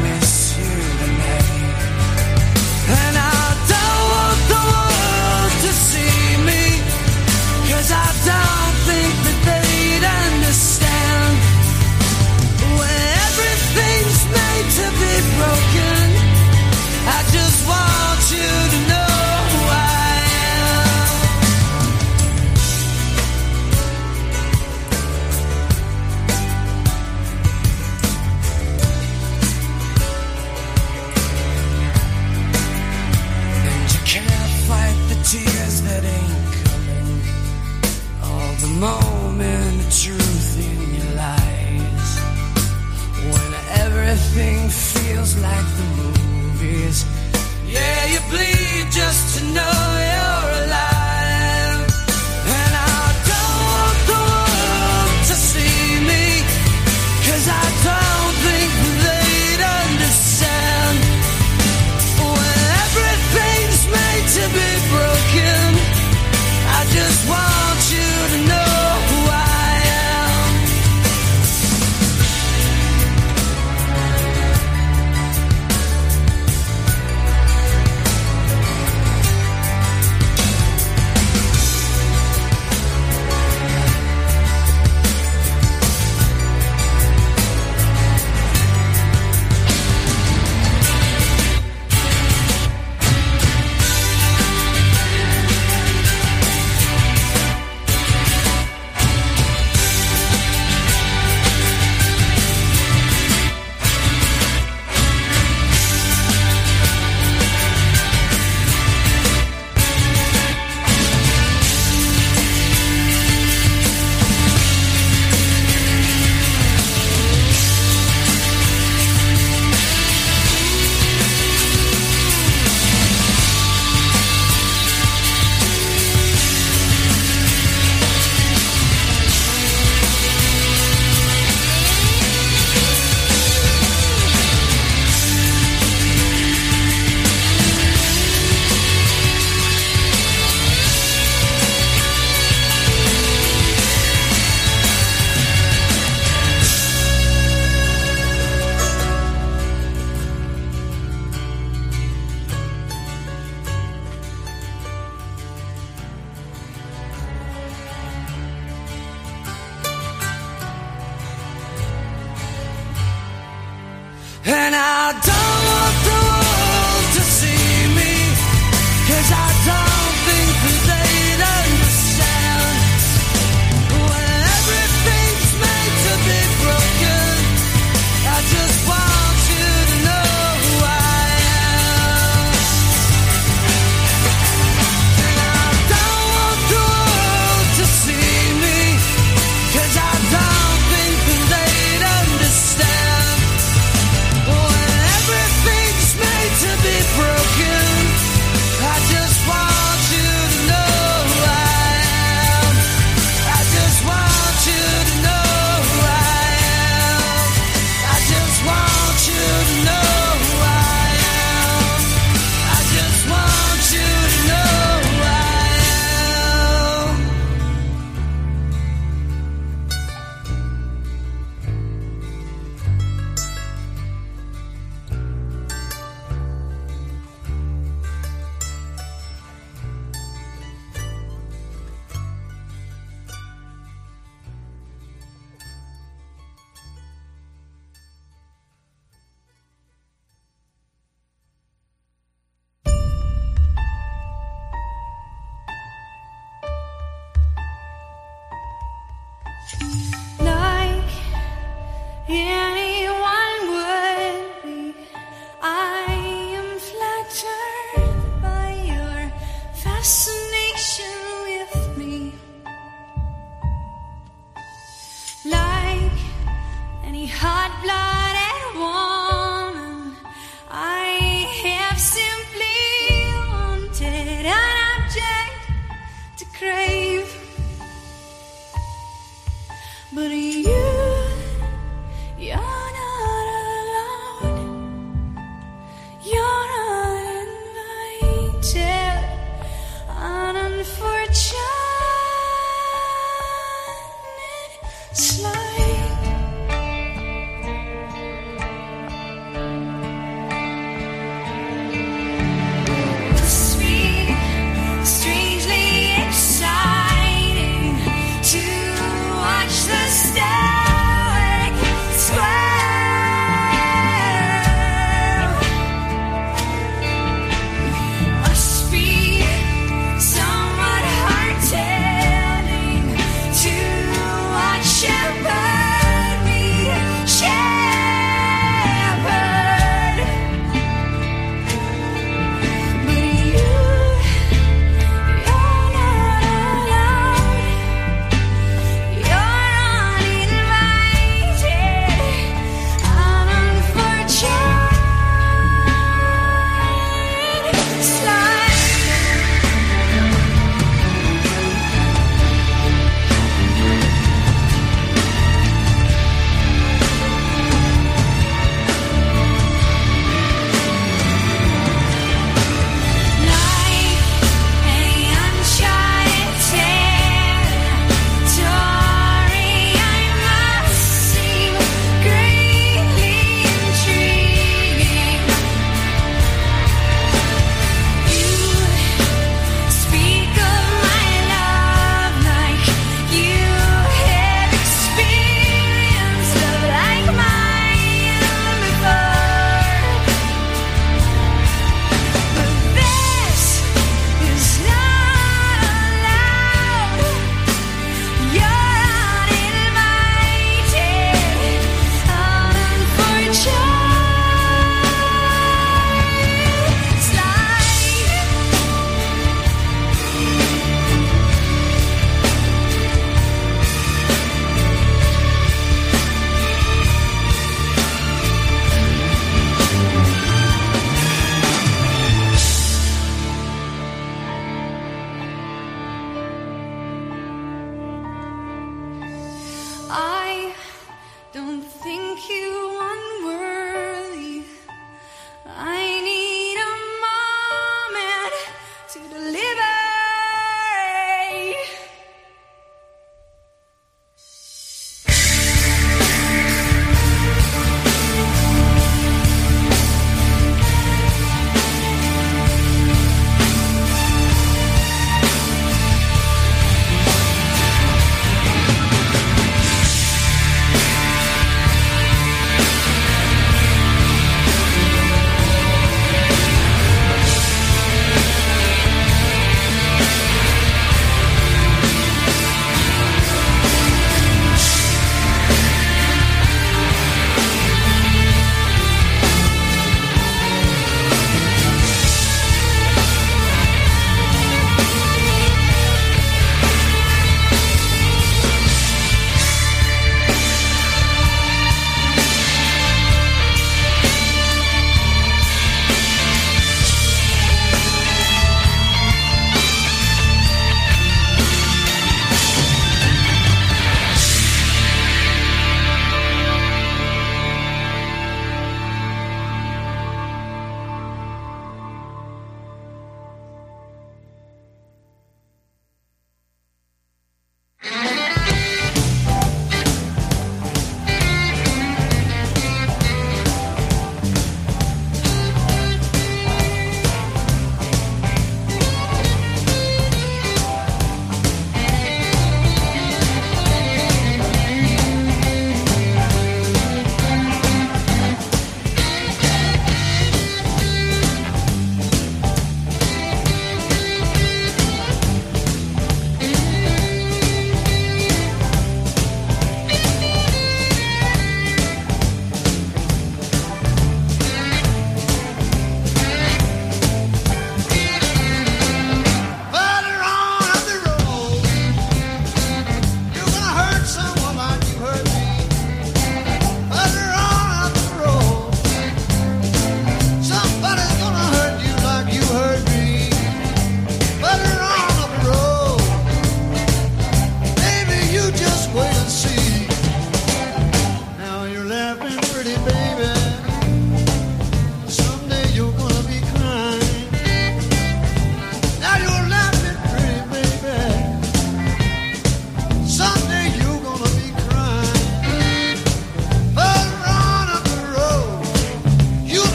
like the movies. Yeah, you bleed just to know you're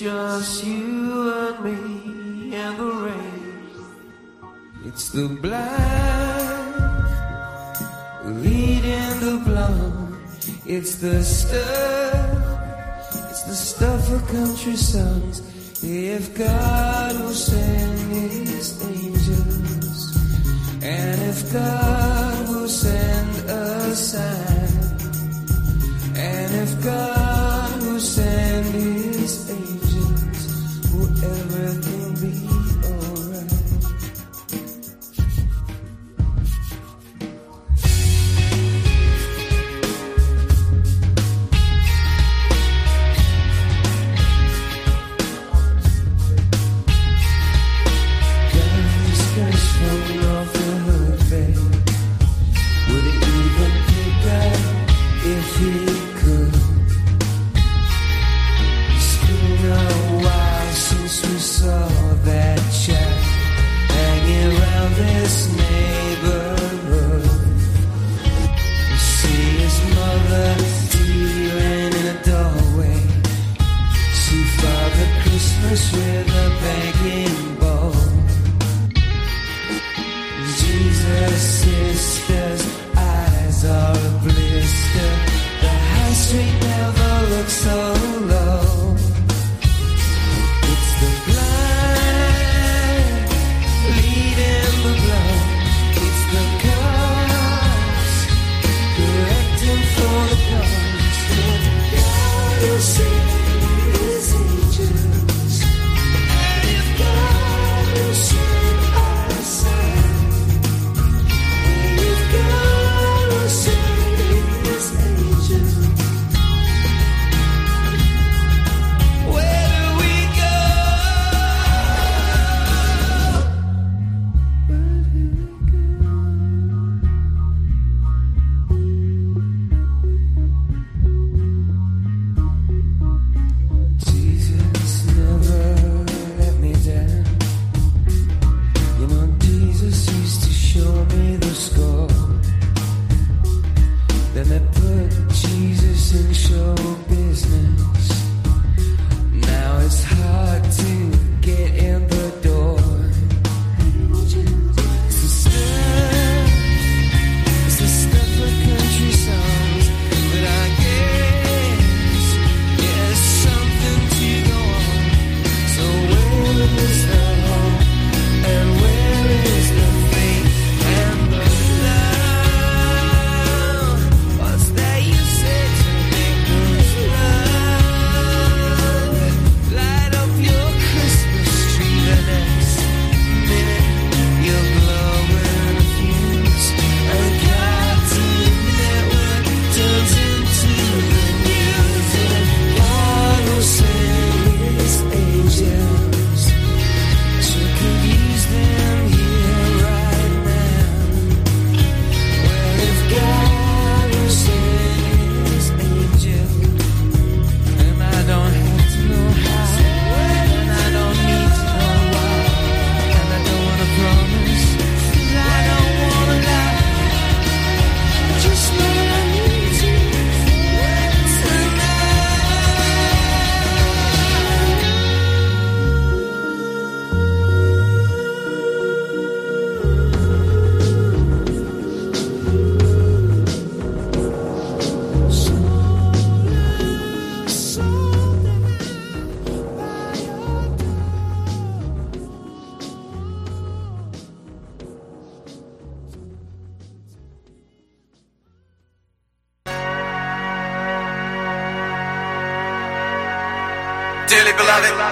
just you and me and the rain. It's the black leading the blonde. It's the stuff. It's the stuff of country songs. If God will send.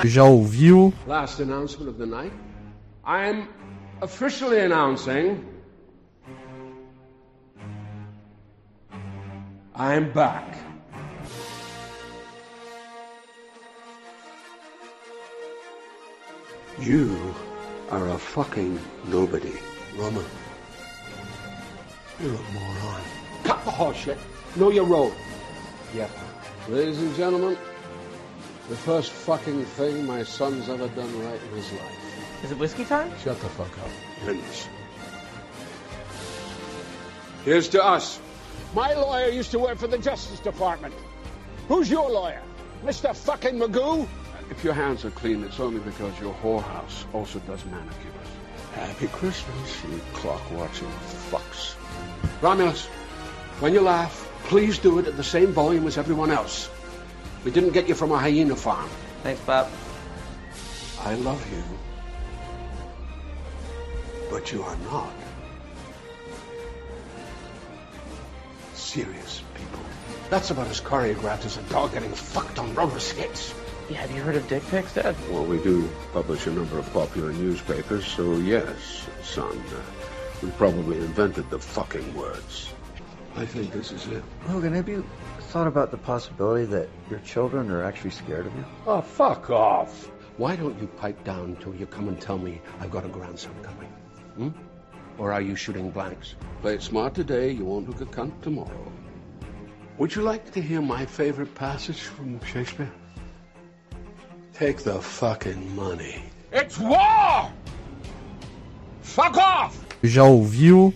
Beloved. Já ouviu? Last announcement of the night. I am officially announcing I'm back. You are a fucking nobody, Roman. You're a moron. Cut the horseshit. Know your road. Yeah. Ladies and gentlemen, the first fucking thing my son's ever done right in his life. Is it whiskey time? Shut the fuck up. Please. Here's to us. My lawyer used to work for the Justice Department. Who's your lawyer? Mr. fucking Magoo? If your hands are clean, it's only because your whorehouse also does manicures. Happy Christmas, you clock-watching fucks. Romulus, when you laugh, please do it at the same volume as everyone else. We didn't get you from a hyena farm. Thanks, Bob. I love you. But you are not. Serious people. That's about as choreographed as a dog getting fucked on roller skates. Yeah, have you heard of dick pics, Dad? Well, we do publish a number of popular newspapers, so yes, son. Uh, we probably invented the fucking words. I think this is it. Logan, have you thought about the possibility that your children are actually scared of you? Oh, fuck off. Why don't you pipe down till you come and tell me I've got a grandson coming? Hmm? Or are you shooting blanks? Play it smart today, you won't look a cunt tomorrow. Would you like to hear my favorite passage from Shakespeare? Take the fucking money. It's war! Fuck off! Já ouviu?